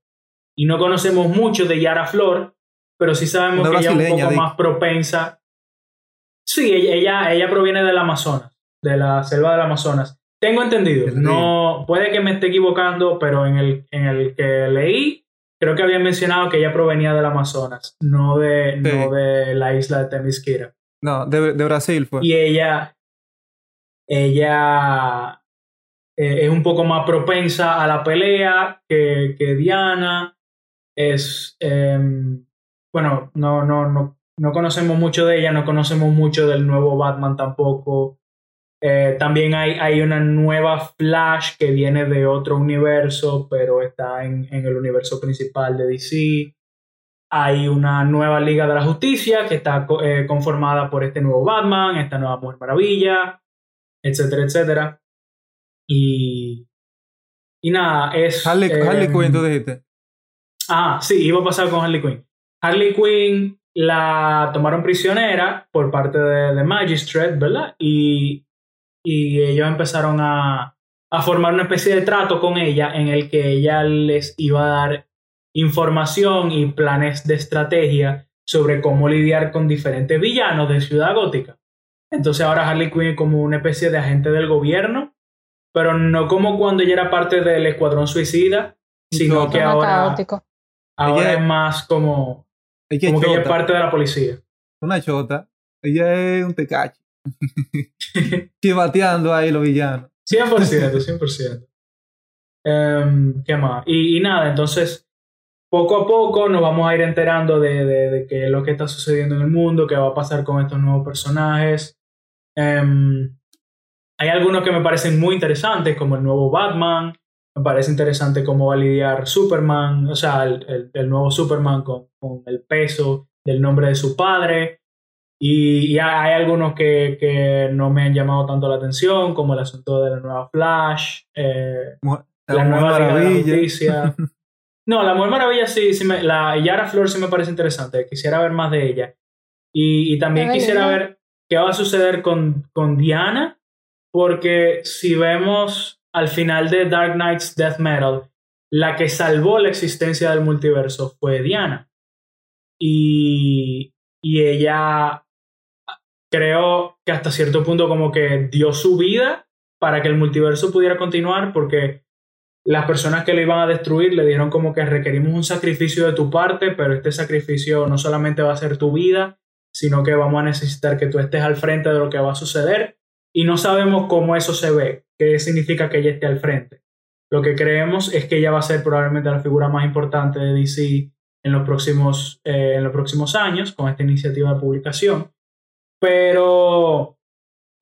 Y no conocemos mucho de Yara Flor, pero sí sabemos que ella es un poco más propensa. Sí, ella, ella proviene del Amazonas, de la selva del Amazonas. Tengo entendido. No, puede que me esté equivocando, pero en el, en el que leí, creo que habían mencionado que ella provenía del Amazonas, no de, no de la isla de Temisquira. No, de, de Brasil fue. Y ella, ella eh, es un poco más propensa a la pelea que, que Diana. Es, em, bueno, no, no, no, no conocemos mucho de ella, no conocemos mucho del nuevo Batman tampoco. Eh, también hay, hay, una nueva Flash que viene de otro universo, pero está en, en, el universo principal de DC. Hay una nueva Liga de la Justicia que está eh, conformada por este nuevo Batman, esta nueva Mujer Maravilla, etcétera, etcétera. Y, y nada, es... Harley, Harley Quinn, tú dijiste. Ah, sí, iba a pasar con Harley Quinn. Harley Quinn la tomaron prisionera por parte de, de Magistrate, ¿verdad? Y, y ellos empezaron a, a, formar una especie de trato con ella en el que ella les iba a dar información y planes de estrategia sobre cómo lidiar con diferentes villanos de Ciudad Gótica. Entonces ahora Harley Quinn es como una especie de agente del gobierno, pero no como cuando ella era parte del Escuadrón Suicida, sino que ahora, ahora es más como como que ella es parte de la policía. Una chota. Ella es un tecache. Chivateando ahí los villanos. 100%, 100%. um, ¿Qué más? Y, nada, entonces, poco a poco nos vamos a ir enterando de, de, de qué es lo que está sucediendo en el mundo, qué va a pasar con estos nuevos personajes. Um, hay algunos que me parecen muy interesantes, como el nuevo Batman, me parece interesante cómo va a lidiar Superman, o sea, el, el, nuevo Superman con, con, el peso del nombre de su padre. Y, y hay algunos que, que, no me han llamado tanto la atención, como el asunto de la nueva Flash, eh, la, la nueva Maravilla. no, la Mujer Maravilla sí, sí me, la Yara Flor sí me parece interesante, quisiera ver más de ella. Y, y también quisiera ver qué va a suceder con, con Diana, porque si vemos al final de Dark Knight's Death Metal, la que salvó la existencia del multiverso fue Diana. Y, y ella creo que hasta cierto punto como que dio su vida para que el multiverso pudiera continuar porque las personas que lo iban a destruir le dieron como que requerimos un sacrificio de tu parte, pero este sacrificio no solamente va a ser tu vida, sino que vamos a necesitar que tú estés al frente de lo que va a suceder y no sabemos cómo eso se ve qué significa que ella esté al frente. Lo que creemos es que ella va a ser probablemente la figura más importante de DC en los próximos, eh, en los próximos años con esta iniciativa de publicación. Pero,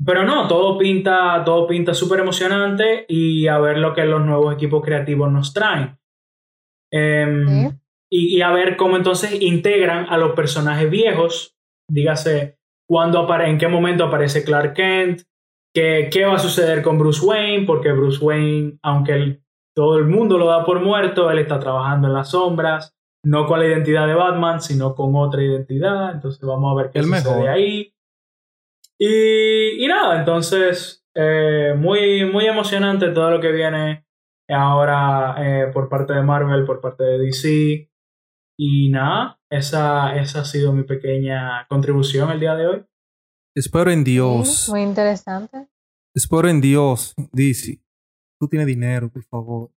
pero no, todo pinta, todo pinta súper emocionante y a ver lo que los nuevos equipos creativos nos traen. Eh, y, y, a ver cómo entonces integran a los personajes viejos, dígase, cuando en qué momento aparece Clark Kent, ¿Qué, ¿Qué, va a suceder con Bruce Wayne? Porque Bruce Wayne, aunque todo el mundo lo da por muerto, él está trabajando en las sombras, no con la identidad de Batman, sino con otra identidad. Entonces vamos a ver qué sucede ahí. Y, y, nada, entonces eh, muy, muy emocionante todo lo que viene ahora eh, por parte de Marvel, por parte de DC. Y nada, esa, esa ha sido mi pequeña contribución el día de hoy. Espero en Dios. Sí, muy interesante. Espero en Dios, DC. Tú tienes dinero, por favor.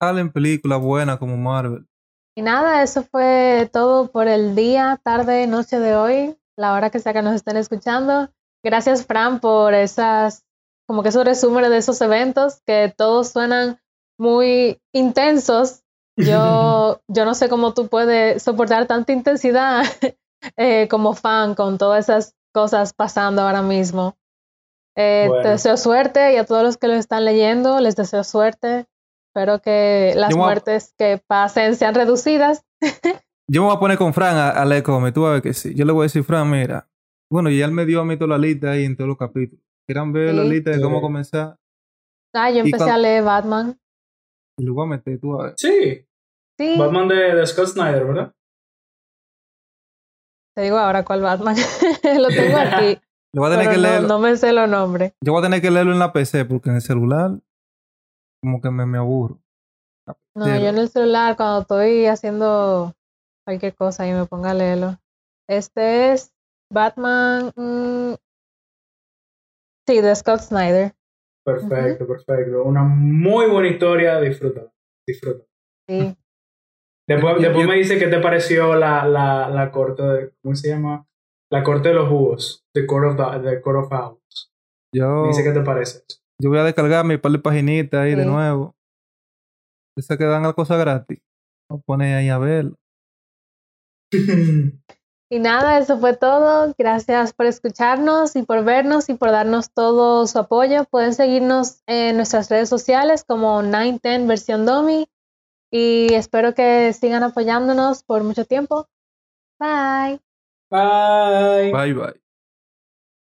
Salen películas buenas como Marvel. Y nada, eso fue todo por el día, tarde, noche de hoy, la hora que sea que nos estén escuchando. Gracias, Fran, por esas, como que esos resúmenes de esos eventos que todos suenan muy intensos. Yo, yo no sé cómo tú puedes soportar tanta intensidad eh, como fan con todas esas cosas pasando ahora mismo. Eh, Te deseo suerte y a todos los que lo están leyendo les deseo suerte. Espero que las muertes que pasen sean reducidas. Yo me voy a poner con Fran a, a come, tú vas a ver que sí. Yo le voy a decir, Fran, mira, bueno, y él me dio a mí toda la lista ahí en todos los capítulos. Quieran ver la lista de cómo comenzar. Ah, yo empecé a leer Batman. Y lo voy a meter, tú a ver. Sí. sí. Batman de, Scott Snyder, ¿verdad? Te digo ahora cuál Batman. lo tengo aquí. Yo voy a tener que no, leerlo. No me sé los nombres. Yo voy a tener que leerlo en la PC porque en el celular como que me, me aburro. No, yo en el celular cuando estoy haciendo cualquier cosa y me ponga a leerlo. Este es Batman. Mm, sí, de Scott Snyder. Perfecto, perfecto. Una muy buena historia, disfruta. Disfruta. Sí. Después, después me dice qué te pareció la, la, la corte de. ¿Cómo se llama? La corte de los jugos. The Court of, the, Court of Owls. Yo. Me dice qué te parece. Yo voy a descargar mi par de paginitas ahí de nuevo. Esa que dan la cosa gratis. Lo pones ahí a verlo. Y nada, eso fue todo. Gracias por escucharnos y por vernos y por darnos todo su apoyo. Pueden seguirnos en nuestras redes sociales como 910 versión Domi y espero que sigan apoyándonos por mucho tiempo. Bye. Bye. Bye bye.